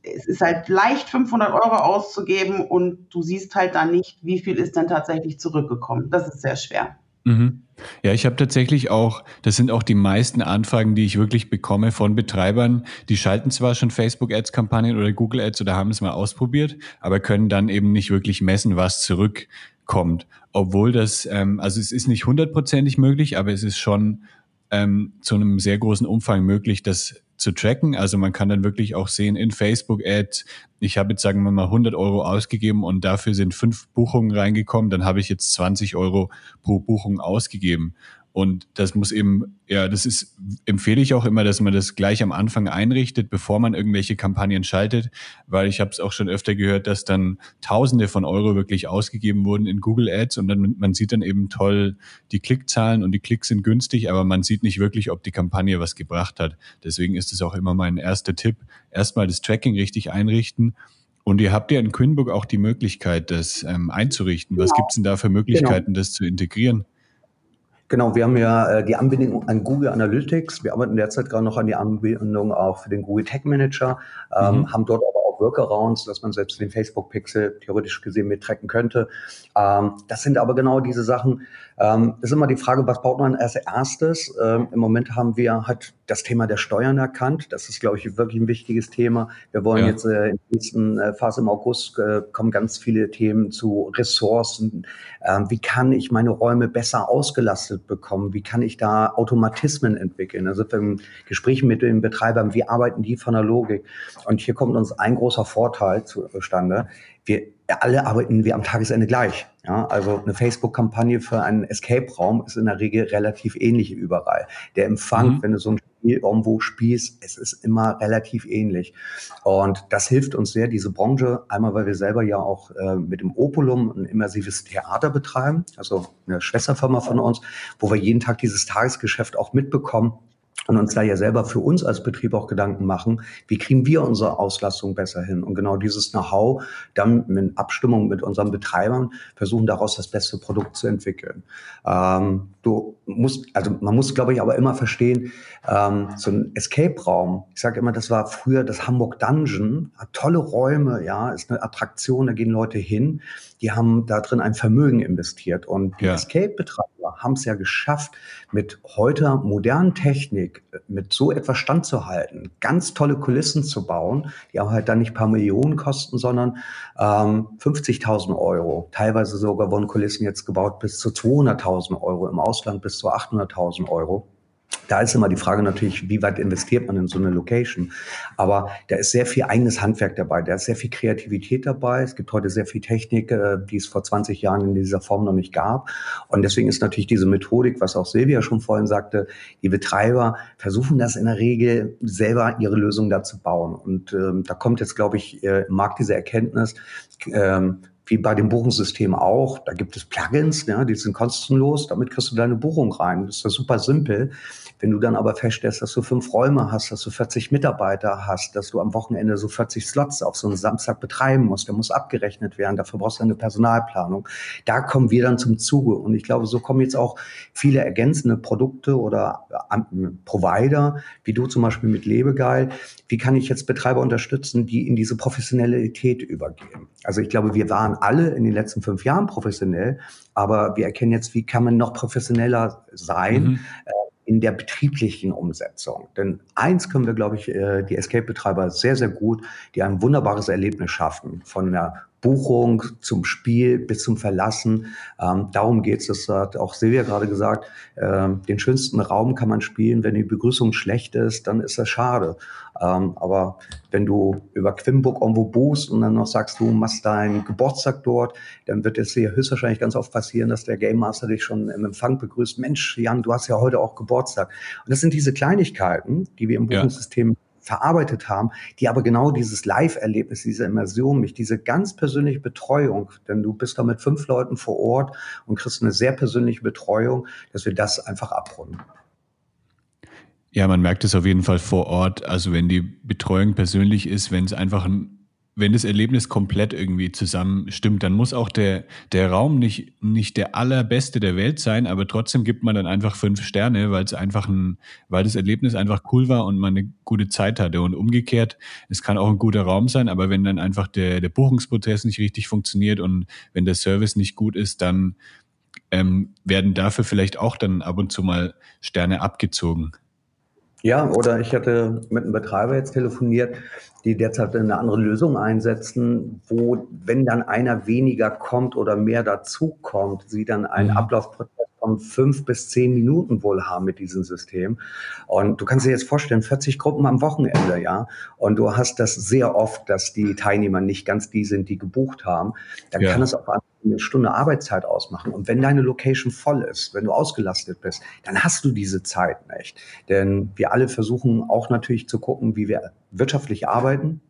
es ist halt leicht, 500 Euro auszugeben und du siehst halt dann nicht, wie viel ist denn tatsächlich zurückgekommen. Das ist sehr schwer. Mhm. Ja, ich habe tatsächlich auch, das sind auch die meisten Anfragen, die ich wirklich bekomme von Betreibern, die schalten zwar schon Facebook-Ads-Kampagnen oder Google-Ads oder haben es mal ausprobiert, aber können dann eben nicht wirklich messen, was zurückkommt. Obwohl das, ähm, also es ist nicht hundertprozentig möglich, aber es ist schon ähm, zu einem sehr großen Umfang möglich, das zu tracken. Also man kann dann wirklich auch sehen in Facebook-Ads, ich habe jetzt sagen wir mal 100 Euro ausgegeben und dafür sind fünf Buchungen reingekommen, dann habe ich jetzt 20 Euro pro Buchung ausgegeben. Und das muss eben, ja, das ist, empfehle ich auch immer, dass man das gleich am Anfang einrichtet, bevor man irgendwelche Kampagnen schaltet, weil ich habe es auch schon öfter gehört, dass dann Tausende von Euro wirklich ausgegeben wurden in Google Ads und dann man sieht dann eben toll die Klickzahlen und die Klicks sind günstig, aber man sieht nicht wirklich, ob die Kampagne was gebracht hat. Deswegen ist es auch immer mein erster Tipp, erstmal das Tracking richtig einrichten. Und ihr habt ja in Quinbook auch die Möglichkeit, das ähm, einzurichten. Was genau. gibt's denn da für Möglichkeiten, genau. das zu integrieren? Genau, wir haben ja äh, die Anbindung an Google Analytics. Wir arbeiten derzeit gerade noch an die Anbindung auch für den Google Tech Manager, ähm, mhm. haben dort aber auch Workarounds, dass man selbst den Facebook-Pixel theoretisch gesehen mittracken könnte. Ähm, das sind aber genau diese Sachen, ähm, ist immer die Frage, was baut man als erstes? Ähm, Im Moment haben wir halt das Thema der Steuern erkannt. Das ist, glaube ich, wirklich ein wichtiges Thema. Wir wollen ja. jetzt äh, in der nächsten äh, Phase im August äh, kommen ganz viele Themen zu Ressourcen. Ähm, wie kann ich meine Räume besser ausgelastet bekommen? Wie kann ich da Automatismen entwickeln? Also im Gespräch mit den Betreibern, wie arbeiten die von der Logik? Und hier kommt uns ein großer Vorteil zustande. Wir alle arbeiten wir am Tagesende gleich. Ja, also eine Facebook-Kampagne für einen Escape-Raum ist in der Regel relativ ähnlich überall. Der Empfang, mhm. wenn du so ein Irgendwo spielst, es ist immer relativ ähnlich. Und das hilft uns sehr, diese Branche, einmal weil wir selber ja auch äh, mit dem Opulum ein immersives Theater betreiben, also eine Schwesterfirma von uns, wo wir jeden Tag dieses Tagesgeschäft auch mitbekommen und uns da ja selber für uns als Betrieb auch Gedanken machen, wie kriegen wir unsere Auslastung besser hin? Und genau dieses Know-how dann in Abstimmung mit unseren Betreibern versuchen daraus das beste Produkt zu entwickeln. Ähm, du musst, also man muss, glaube ich, aber immer verstehen, ähm, so ein Escape-Raum, ich sage immer, das war früher das Hamburg Dungeon, tolle Räume, ja, ist eine Attraktion, da gehen Leute hin, die haben da drin ein Vermögen investiert und die ja. Escape-Betreiber haben es ja geschafft, mit heute modernen Technik, äh, mit so etwas standzuhalten, ganz tolle Kulissen zu bauen, die auch halt dann nicht paar Millionen kosten, sondern ähm, 50.000 Euro. Teilweise sogar wurden Kulissen jetzt gebaut bis zu 200.000 Euro, im Ausland bis zu 800.000 Euro. Da ist immer die Frage natürlich, wie weit investiert man in so eine Location. Aber da ist sehr viel eigenes Handwerk dabei, da ist sehr viel Kreativität dabei. Es gibt heute sehr viel Technik, äh, die es vor 20 Jahren in dieser Form noch nicht gab. Und deswegen ist natürlich diese Methodik, was auch Silvia schon vorhin sagte, die Betreiber versuchen das in der Regel selber ihre Lösung da zu bauen. Und ähm, da kommt jetzt, glaube ich, äh, im Markt diese Erkenntnis, ähm, wie bei dem Buchungssystem auch. Da gibt es Plugins, ja, die sind kostenlos. Damit kriegst du deine Buchung rein. Das ist ja super simpel. Wenn du dann aber feststellst, dass du fünf Räume hast, dass du 40 Mitarbeiter hast, dass du am Wochenende so 40 Slots auf so einen Samstag betreiben musst, der muss abgerechnet werden, dafür brauchst du eine Personalplanung. Da kommen wir dann zum Zuge. Und ich glaube, so kommen jetzt auch viele ergänzende Produkte oder äh, Provider, wie du zum Beispiel mit Lebegeil. Wie kann ich jetzt Betreiber unterstützen, die in diese Professionalität übergehen? Also ich glaube, wir waren alle in den letzten fünf Jahren professionell, aber wir erkennen jetzt, wie kann man noch professioneller sein, mhm. In der betrieblichen Umsetzung. Denn eins können wir, glaube ich, äh, die Escape-Betreiber sehr, sehr gut, die ein wunderbares Erlebnis schaffen von der Buchung zum Spiel bis zum Verlassen. Ähm, darum geht es. Das hat auch Silvia gerade gesagt. Ähm, den schönsten Raum kann man spielen. Wenn die Begrüßung schlecht ist, dann ist das schade. Ähm, aber wenn du über Quimbook irgendwo buchst und dann noch sagst, du machst deinen Geburtstag dort, dann wird es dir höchstwahrscheinlich ganz oft passieren, dass der Game Master dich schon im Empfang begrüßt. Mensch, Jan, du hast ja heute auch Geburtstag. Und das sind diese Kleinigkeiten, die wir im Buchungssystem ja verarbeitet haben, die aber genau dieses Live-Erlebnis, diese Immersion, mich diese ganz persönliche Betreuung, denn du bist da mit fünf Leuten vor Ort und kriegst eine sehr persönliche Betreuung, dass wir das einfach abrunden. Ja, man merkt es auf jeden Fall vor Ort. Also wenn die Betreuung persönlich ist, wenn es einfach ein wenn das Erlebnis komplett irgendwie zusammenstimmt, dann muss auch der, der Raum nicht, nicht der allerbeste der Welt sein, aber trotzdem gibt man dann einfach fünf Sterne, weil es einfach ein, weil das Erlebnis einfach cool war und man eine gute Zeit hatte. Und umgekehrt, es kann auch ein guter Raum sein, aber wenn dann einfach der, der Buchungsprozess nicht richtig funktioniert und wenn der Service nicht gut ist, dann ähm, werden dafür vielleicht auch dann ab und zu mal Sterne abgezogen. Ja, oder ich hatte mit einem Betreiber jetzt telefoniert, die derzeit eine andere Lösung einsetzen, wo, wenn dann einer weniger kommt oder mehr dazukommt, sie dann einen mhm. Ablaufprozess von fünf bis zehn Minuten wohl haben mit diesem System. Und du kannst dir jetzt vorstellen, 40 Gruppen am Wochenende, ja. Und du hast das sehr oft, dass die Teilnehmer nicht ganz die sind, die gebucht haben. Dann ja. kann es auf eine Stunde Arbeitszeit ausmachen. Und wenn deine Location voll ist, wenn du ausgelastet bist, dann hast du diese Zeit nicht. Denn wir alle versuchen auch natürlich zu gucken, wie wir wirtschaftlich arbeiten.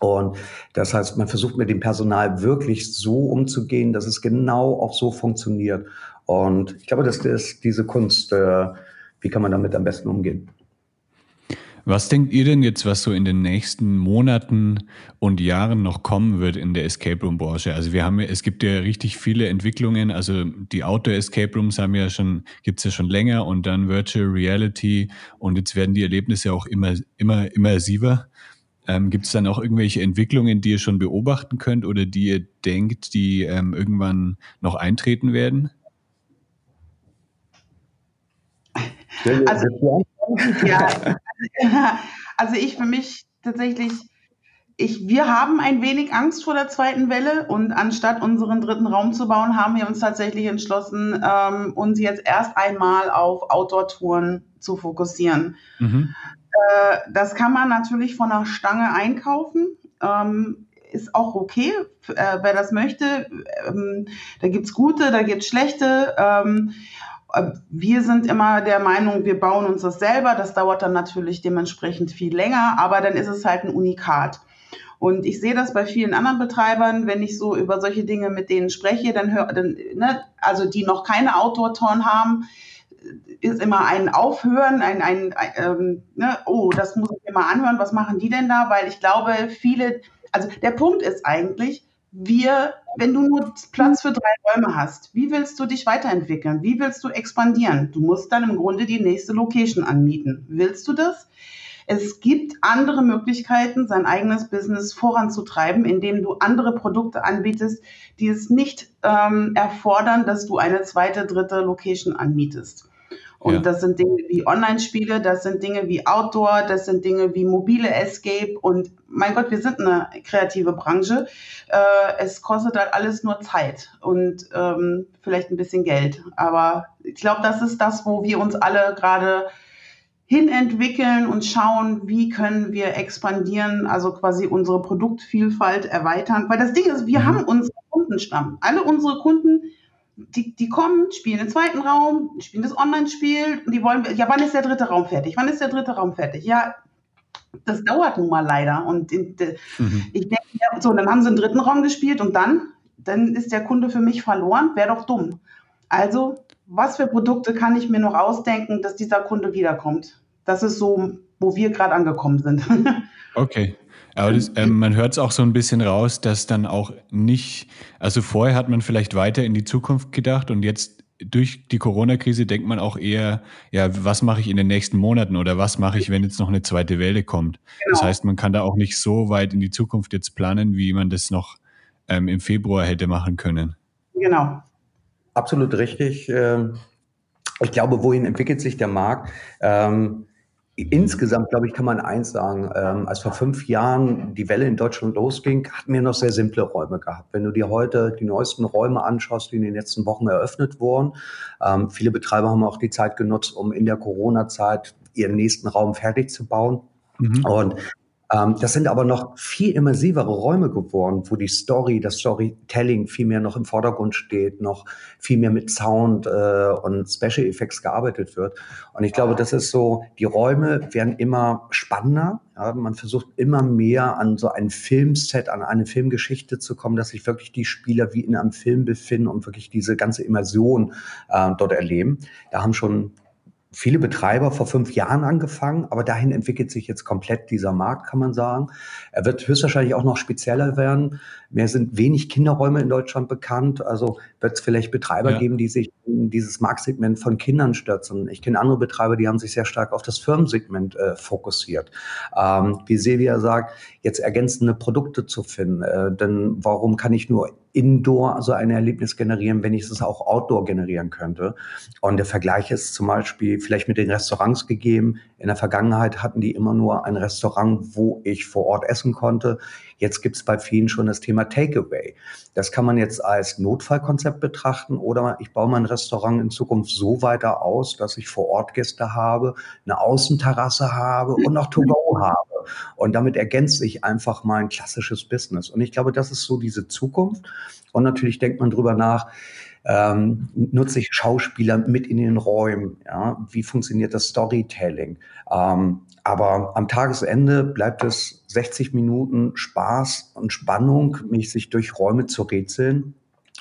Und das heißt, man versucht mit dem Personal wirklich so umzugehen, dass es genau auch so funktioniert. Und ich glaube, das ist diese Kunst, äh, wie kann man damit am besten umgehen. Was denkt ihr denn jetzt, was so in den nächsten Monaten und Jahren noch kommen wird in der Escape Room Branche? Also wir haben, es gibt ja richtig viele Entwicklungen. Also die Outdoor Escape Rooms haben ja schon, gibt's ja schon länger und dann Virtual Reality und jetzt werden die Erlebnisse auch immer, immer immersiver. Ähm, Gibt es dann auch irgendwelche Entwicklungen, die ihr schon beobachten könnt oder die ihr denkt, die ähm, irgendwann noch eintreten werden? Also, ja, also ich für mich tatsächlich, ich, wir haben ein wenig Angst vor der zweiten Welle und anstatt unseren dritten Raum zu bauen, haben wir uns tatsächlich entschlossen, ähm, uns jetzt erst einmal auf Outdoor-Touren zu fokussieren. Mhm. Äh, das kann man natürlich von der Stange einkaufen. Ähm, ist auch okay, äh, wer das möchte. Ähm, da gibt's gute, da gibt's schlechte. Ähm, wir sind immer der Meinung, wir bauen uns das selber. Das dauert dann natürlich dementsprechend viel länger, aber dann ist es halt ein Unikat. Und ich sehe das bei vielen anderen Betreibern, wenn ich so über solche Dinge mit denen spreche, dann höre, dann, ne, also die noch keine Outdoor-Toren haben, ist immer ein Aufhören, ein, ein, ein ähm, ne, oh, das muss ich mir mal anhören, was machen die denn da? Weil ich glaube, viele, also der Punkt ist eigentlich, wir, wenn du nur Platz für drei Räume hast, wie willst du dich weiterentwickeln? Wie willst du expandieren? Du musst dann im Grunde die nächste Location anmieten. Willst du das? Es gibt andere Möglichkeiten, sein eigenes Business voranzutreiben, indem du andere Produkte anbietest, die es nicht ähm, erfordern, dass du eine zweite, dritte Location anmietest. Und ja. das sind Dinge wie Online-Spiele, das sind Dinge wie Outdoor, das sind Dinge wie mobile Escape. Und mein Gott, wir sind eine kreative Branche. Äh, es kostet halt alles nur Zeit und ähm, vielleicht ein bisschen Geld. Aber ich glaube, das ist das, wo wir uns alle gerade hinentwickeln und schauen, wie können wir expandieren, also quasi unsere Produktvielfalt erweitern. Weil das Ding ist, wir mhm. haben unseren Kundenstamm. Alle unsere Kunden die, die kommen, spielen den zweiten Raum, spielen das Online-Spiel und die wollen, ja, wann ist der dritte Raum fertig? Wann ist der dritte Raum fertig? Ja, das dauert nun mal leider. Und in, mhm. ich denke, ja, so, dann haben sie einen dritten Raum gespielt und dann, dann ist der Kunde für mich verloren, wäre doch dumm. Also, was für Produkte kann ich mir noch ausdenken, dass dieser Kunde wiederkommt? Das ist so, wo wir gerade angekommen sind. okay. Aber das, ähm, man hört es auch so ein bisschen raus, dass dann auch nicht, also vorher hat man vielleicht weiter in die Zukunft gedacht und jetzt durch die Corona-Krise denkt man auch eher, ja, was mache ich in den nächsten Monaten oder was mache ich, wenn jetzt noch eine zweite Welle kommt. Genau. Das heißt, man kann da auch nicht so weit in die Zukunft jetzt planen, wie man das noch ähm, im Februar hätte machen können. Genau. Absolut richtig. Ähm, ich glaube, wohin entwickelt sich der Markt? Ähm, Insgesamt, glaube ich, kann man eins sagen. Ähm, als vor fünf Jahren die Welle in Deutschland losging, hatten wir noch sehr simple Räume gehabt. Wenn du dir heute die neuesten Räume anschaust, die in den letzten Wochen eröffnet wurden, ähm, viele Betreiber haben auch die Zeit genutzt, um in der Corona-Zeit ihren nächsten Raum fertig zu bauen. Mhm. Und ähm, das sind aber noch viel immersivere Räume geworden, wo die Story, das Storytelling viel mehr noch im Vordergrund steht, noch viel mehr mit Sound äh, und Special Effects gearbeitet wird. Und ich glaube, das ist so, die Räume werden immer spannender. Ja, man versucht immer mehr an so ein Filmset, an eine Filmgeschichte zu kommen, dass sich wirklich die Spieler wie in einem Film befinden und wirklich diese ganze Immersion äh, dort erleben. Da haben schon viele Betreiber vor fünf Jahren angefangen, aber dahin entwickelt sich jetzt komplett dieser Markt, kann man sagen. Er wird höchstwahrscheinlich auch noch spezieller werden. Mir sind wenig Kinderräume in Deutschland bekannt. Also wird es vielleicht Betreiber ja. geben, die sich in dieses Marktsegment von Kindern stürzen. Ich kenne andere Betreiber, die haben sich sehr stark auf das Firmensegment äh, fokussiert. Ähm, wie Silvia sagt, jetzt ergänzende Produkte zu finden. Äh, denn warum kann ich nur Indoor so ein Erlebnis generieren, wenn ich es auch Outdoor generieren könnte? Und der Vergleich ist zum Beispiel vielleicht mit den Restaurants gegeben. In der Vergangenheit hatten die immer nur ein Restaurant, wo ich vor Ort essen konnte. Jetzt gibt es bei vielen schon das Thema Takeaway. Das kann man jetzt als Notfallkonzept betrachten oder ich baue mein Restaurant in Zukunft so weiter aus, dass ich vor Ort Gäste habe, eine Außenterrasse habe und noch To-Go habe. Und damit ergänzt sich einfach mein klassisches Business. Und ich glaube, das ist so diese Zukunft. Und natürlich denkt man drüber nach, ähm, nutze ich Schauspieler mit in den Räumen? Ja? Wie funktioniert das Storytelling? Ähm, aber am Tagesende bleibt es 60 Minuten Spaß und Spannung, mich sich durch Räume zu rätseln.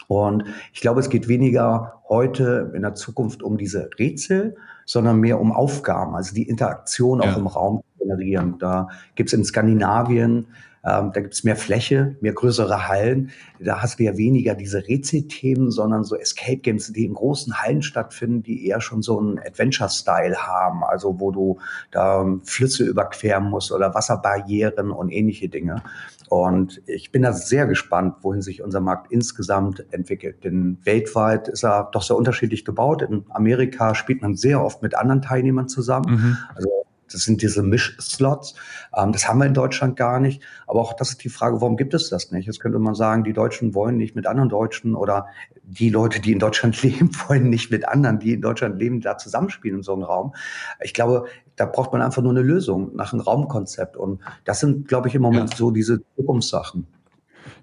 Und ich glaube, es geht weniger heute in der Zukunft um diese Rätsel, sondern mehr um Aufgaben, also die Interaktion ja. auch im Raum zu generieren. Da gibt es in Skandinavien ähm, da gibt es mehr Fläche, mehr größere Hallen. Da hast du ja weniger diese Rätselthemen, sondern so Escape Games, die in großen Hallen stattfinden, die eher schon so einen Adventure-Style haben. Also wo du da Flüsse überqueren musst oder Wasserbarrieren und ähnliche Dinge. Und ich bin da sehr gespannt, wohin sich unser Markt insgesamt entwickelt. Denn weltweit ist er doch sehr unterschiedlich gebaut. In Amerika spielt man sehr oft mit anderen Teilnehmern zusammen. Mhm. Also das sind diese Mischslots. Ähm, das haben wir in Deutschland gar nicht. Aber auch das ist die Frage, warum gibt es das nicht? Jetzt könnte man sagen, die Deutschen wollen nicht mit anderen Deutschen oder die Leute, die in Deutschland leben, wollen nicht mit anderen, die in Deutschland leben, da zusammenspielen in so einem Raum. Ich glaube, da braucht man einfach nur eine Lösung nach einem Raumkonzept. Und das sind, glaube ich, im Moment ja. so diese Zukunftssachen.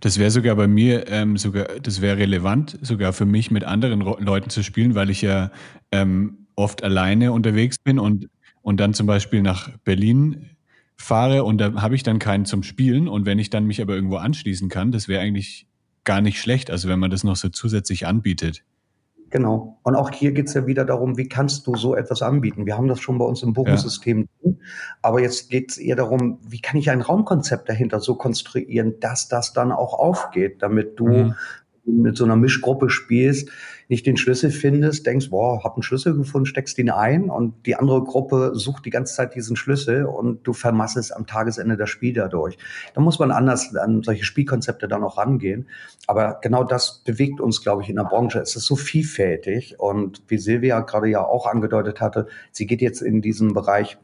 Das wäre sogar bei mir ähm, sogar, das wäre relevant, sogar für mich mit anderen Leuten zu spielen, weil ich ja ähm, oft alleine unterwegs bin und und dann zum Beispiel nach Berlin fahre und da habe ich dann keinen zum Spielen und wenn ich dann mich aber irgendwo anschließen kann, das wäre eigentlich gar nicht schlecht, also wenn man das noch so zusätzlich anbietet. Genau. Und auch hier geht es ja wieder darum, wie kannst du so etwas anbieten? Wir haben das schon bei uns im Buchungssystem, ja. aber jetzt geht es eher darum, wie kann ich ein Raumkonzept dahinter so konstruieren, dass das dann auch aufgeht, damit du mhm mit so einer Mischgruppe spielst, nicht den Schlüssel findest, denkst, boah, hab einen Schlüssel gefunden, steckst den ein und die andere Gruppe sucht die ganze Zeit diesen Schlüssel und du vermassest am Tagesende das Spiel dadurch. Da muss man anders an solche Spielkonzepte dann auch rangehen. Aber genau das bewegt uns, glaube ich, in der Branche. Es ist so vielfältig und wie Silvia gerade ja auch angedeutet hatte, sie geht jetzt in diesen Bereich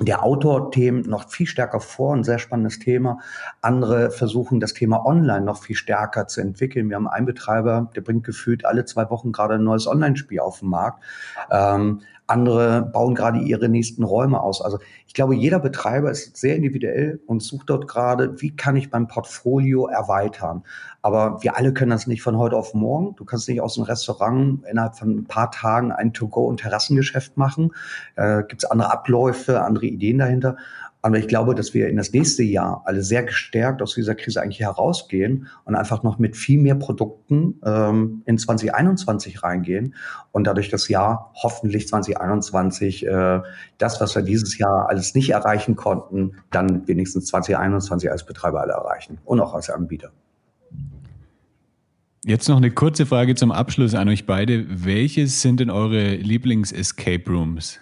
der Outdoor-Themen noch viel stärker vor, ein sehr spannendes Thema. Andere versuchen das Thema Online noch viel stärker zu entwickeln. Wir haben einen Betreiber, der bringt gefühlt alle zwei Wochen gerade ein neues Online-Spiel auf den Markt. Ähm, andere bauen gerade ihre nächsten Räume aus. Also ich glaube, jeder Betreiber ist sehr individuell und sucht dort gerade, wie kann ich mein Portfolio erweitern. Aber wir alle können das nicht von heute auf morgen. Du kannst nicht aus einem Restaurant innerhalb von ein paar Tagen ein To-Go- und Terrassengeschäft machen. Äh, Gibt es andere Abläufe, andere Ideen dahinter. Aber ich glaube, dass wir in das nächste Jahr alle sehr gestärkt aus dieser Krise eigentlich herausgehen und einfach noch mit viel mehr Produkten ähm, in 2021 reingehen und dadurch das Jahr hoffentlich 2021 äh, das, was wir dieses Jahr alles nicht erreichen konnten, dann wenigstens 2021 als Betreiber alle erreichen und auch als Anbieter. Jetzt noch eine kurze Frage zum Abschluss an euch beide. Welches sind denn eure Lieblings-Escape Rooms?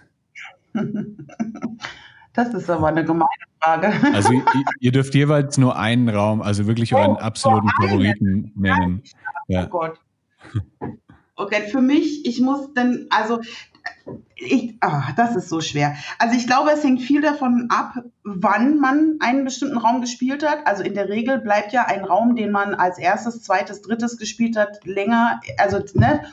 Das ist aber eine gemeine Frage. Also ihr, dürft jeweils nur einen Raum, also wirklich euren oh, absoluten oh, Favoriten nennen. Ja. Oh Gott. Okay, für mich, ich muss denn, also ich, ach, das ist so schwer. Also ich glaube, es hängt viel davon ab, wann man einen bestimmten Raum gespielt hat. Also in der Regel bleibt ja ein Raum, den man als erstes, zweites, drittes gespielt hat, länger. Also ne,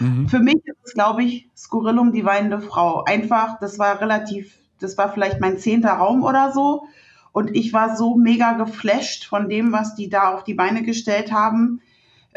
mhm. für mich ist es, glaube ich, Skurrilum, die weinende Frau. Einfach, das war relativ, das war vielleicht mein zehnter Raum oder so. Und ich war so mega geflasht von dem, was die da auf die Beine gestellt haben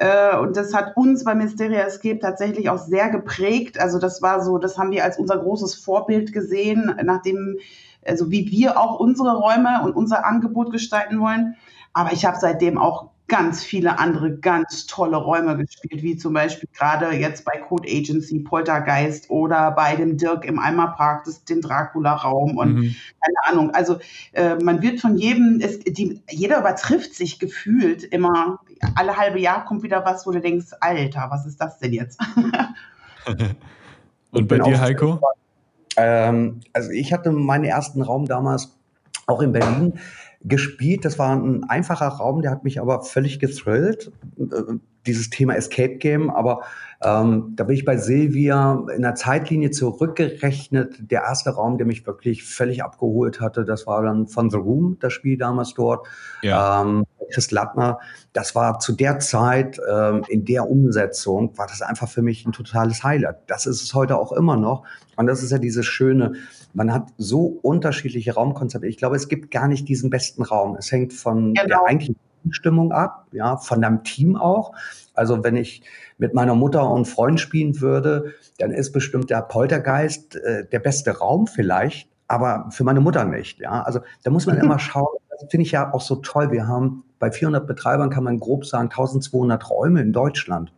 äh, und das hat uns bei Mysteria Escape tatsächlich auch sehr geprägt. Also das war so, das haben wir als unser großes Vorbild gesehen, nachdem, also wie wir auch unsere Räume und unser Angebot gestalten wollen. Aber ich habe seitdem auch ganz viele andere ganz tolle Räume gespielt, wie zum Beispiel gerade jetzt bei Code Agency Poltergeist oder bei dem Dirk im Eimerpark, das, den Dracula-Raum und mhm. keine Ahnung. Also äh, man wird von jedem, es, die, jeder übertrifft sich gefühlt immer. Alle halbe Jahr kommt wieder was, wo du denkst, Alter, was ist das denn jetzt? und bei dir, Heiko? Ähm, also ich hatte meinen ersten Raum damals auch in Berlin gespielt. Das war ein einfacher Raum, der hat mich aber völlig gethrillt. Äh, dieses Thema Escape Game, aber ähm, da bin ich bei Silvia in der Zeitlinie zurückgerechnet. Der erste Raum, der mich wirklich völlig abgeholt hatte, das war dann von The Room, das Spiel damals dort. Ja. Ähm, Chris Lattner, das war zu der Zeit ähm, in der Umsetzung, war das einfach für mich ein totales Highlight. Das ist es heute auch immer noch. Und das ist ja dieses Schöne, man hat so unterschiedliche Raumkonzepte. Ich glaube, es gibt gar nicht diesen besten Raum. Es hängt von genau. der eigentlichen Stimmung ab, ja, von deinem Team auch. Also wenn ich mit meiner Mutter und Freund spielen würde, dann ist bestimmt der Poltergeist äh, der beste Raum vielleicht, aber für meine Mutter nicht. Ja, also da muss man immer schauen. Das finde ich ja auch so toll. Wir haben bei 400 Betreibern kann man grob sagen 1200 Räume in Deutschland.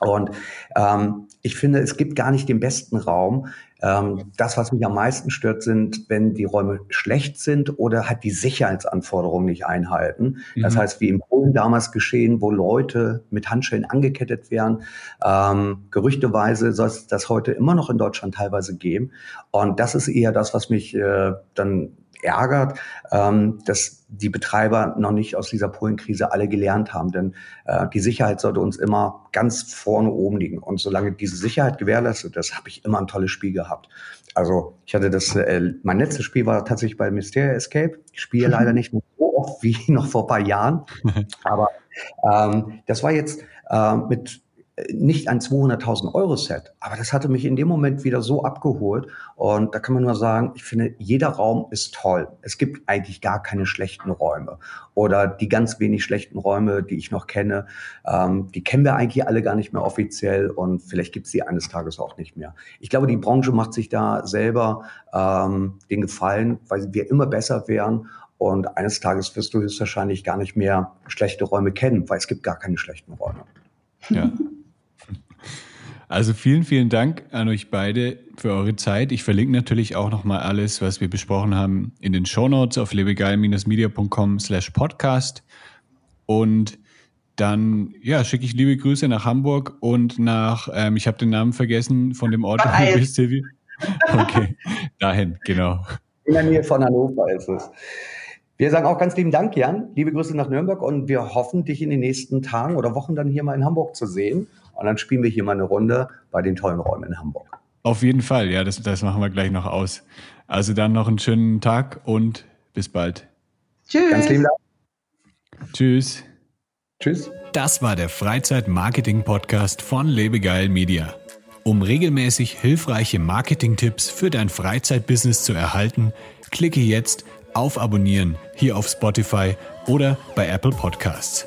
Und ähm, ich finde, es gibt gar nicht den besten Raum. Ähm, das, was mich am meisten stört, sind, wenn die Räume schlecht sind oder halt die Sicherheitsanforderungen nicht einhalten. Mhm. Das heißt, wie in Polen damals geschehen, wo Leute mit Handschellen angekettet werden. Ähm, gerüchteweise soll es das heute immer noch in Deutschland teilweise geben. Und das ist eher das, was mich äh, dann ärgert, ähm, dass die Betreiber noch nicht aus dieser Polenkrise alle gelernt haben. Denn äh, die Sicherheit sollte uns immer ganz vorne oben liegen. Und solange diese Sicherheit gewährleistet ist, habe ich immer ein tolles Spiel gehabt. Also ich hatte das, äh, mein letztes Spiel war tatsächlich bei Mysteria Escape. Ich spiele mhm. leider nicht mehr so oft wie noch vor ein paar Jahren. Aber ähm, das war jetzt äh, mit nicht ein 200.000 Euro Set, aber das hatte mich in dem Moment wieder so abgeholt. Und da kann man nur sagen, ich finde, jeder Raum ist toll. Es gibt eigentlich gar keine schlechten Räume. Oder die ganz wenig schlechten Räume, die ich noch kenne, ähm, die kennen wir eigentlich alle gar nicht mehr offiziell und vielleicht gibt es die eines Tages auch nicht mehr. Ich glaube, die Branche macht sich da selber ähm, den Gefallen, weil wir immer besser werden. Und eines Tages wirst du höchstwahrscheinlich gar nicht mehr schlechte Räume kennen, weil es gibt gar keine schlechten Räume. Ja. Also vielen, vielen Dank an euch beide für eure Zeit. Ich verlinke natürlich auch nochmal alles, was wir besprochen haben, in den Show Notes auf lebegeil-media.com slash podcast. Und dann ja, schicke ich liebe Grüße nach Hamburg und nach, ähm, ich habe den Namen vergessen von dem Ort, wo du bist, Silvi. Okay, dahin, genau. In der Nähe von Hannover ist es. Wir sagen auch ganz lieben Dank, Jan. Liebe Grüße nach Nürnberg und wir hoffen, dich in den nächsten Tagen oder Wochen dann hier mal in Hamburg zu sehen. Und dann spielen wir hier mal eine Runde bei den tollen Räumen in Hamburg. Auf jeden Fall, ja, das, das machen wir gleich noch aus. Also dann noch einen schönen Tag und bis bald. Tschüss. Ganz lieben Dank. Tschüss. Tschüss. Das war der Freizeit-Marketing-Podcast von Lebegeil Media. Um regelmäßig hilfreiche Marketing-Tipps für dein Freizeitbusiness zu erhalten, klicke jetzt auf Abonnieren hier auf Spotify oder bei Apple Podcasts.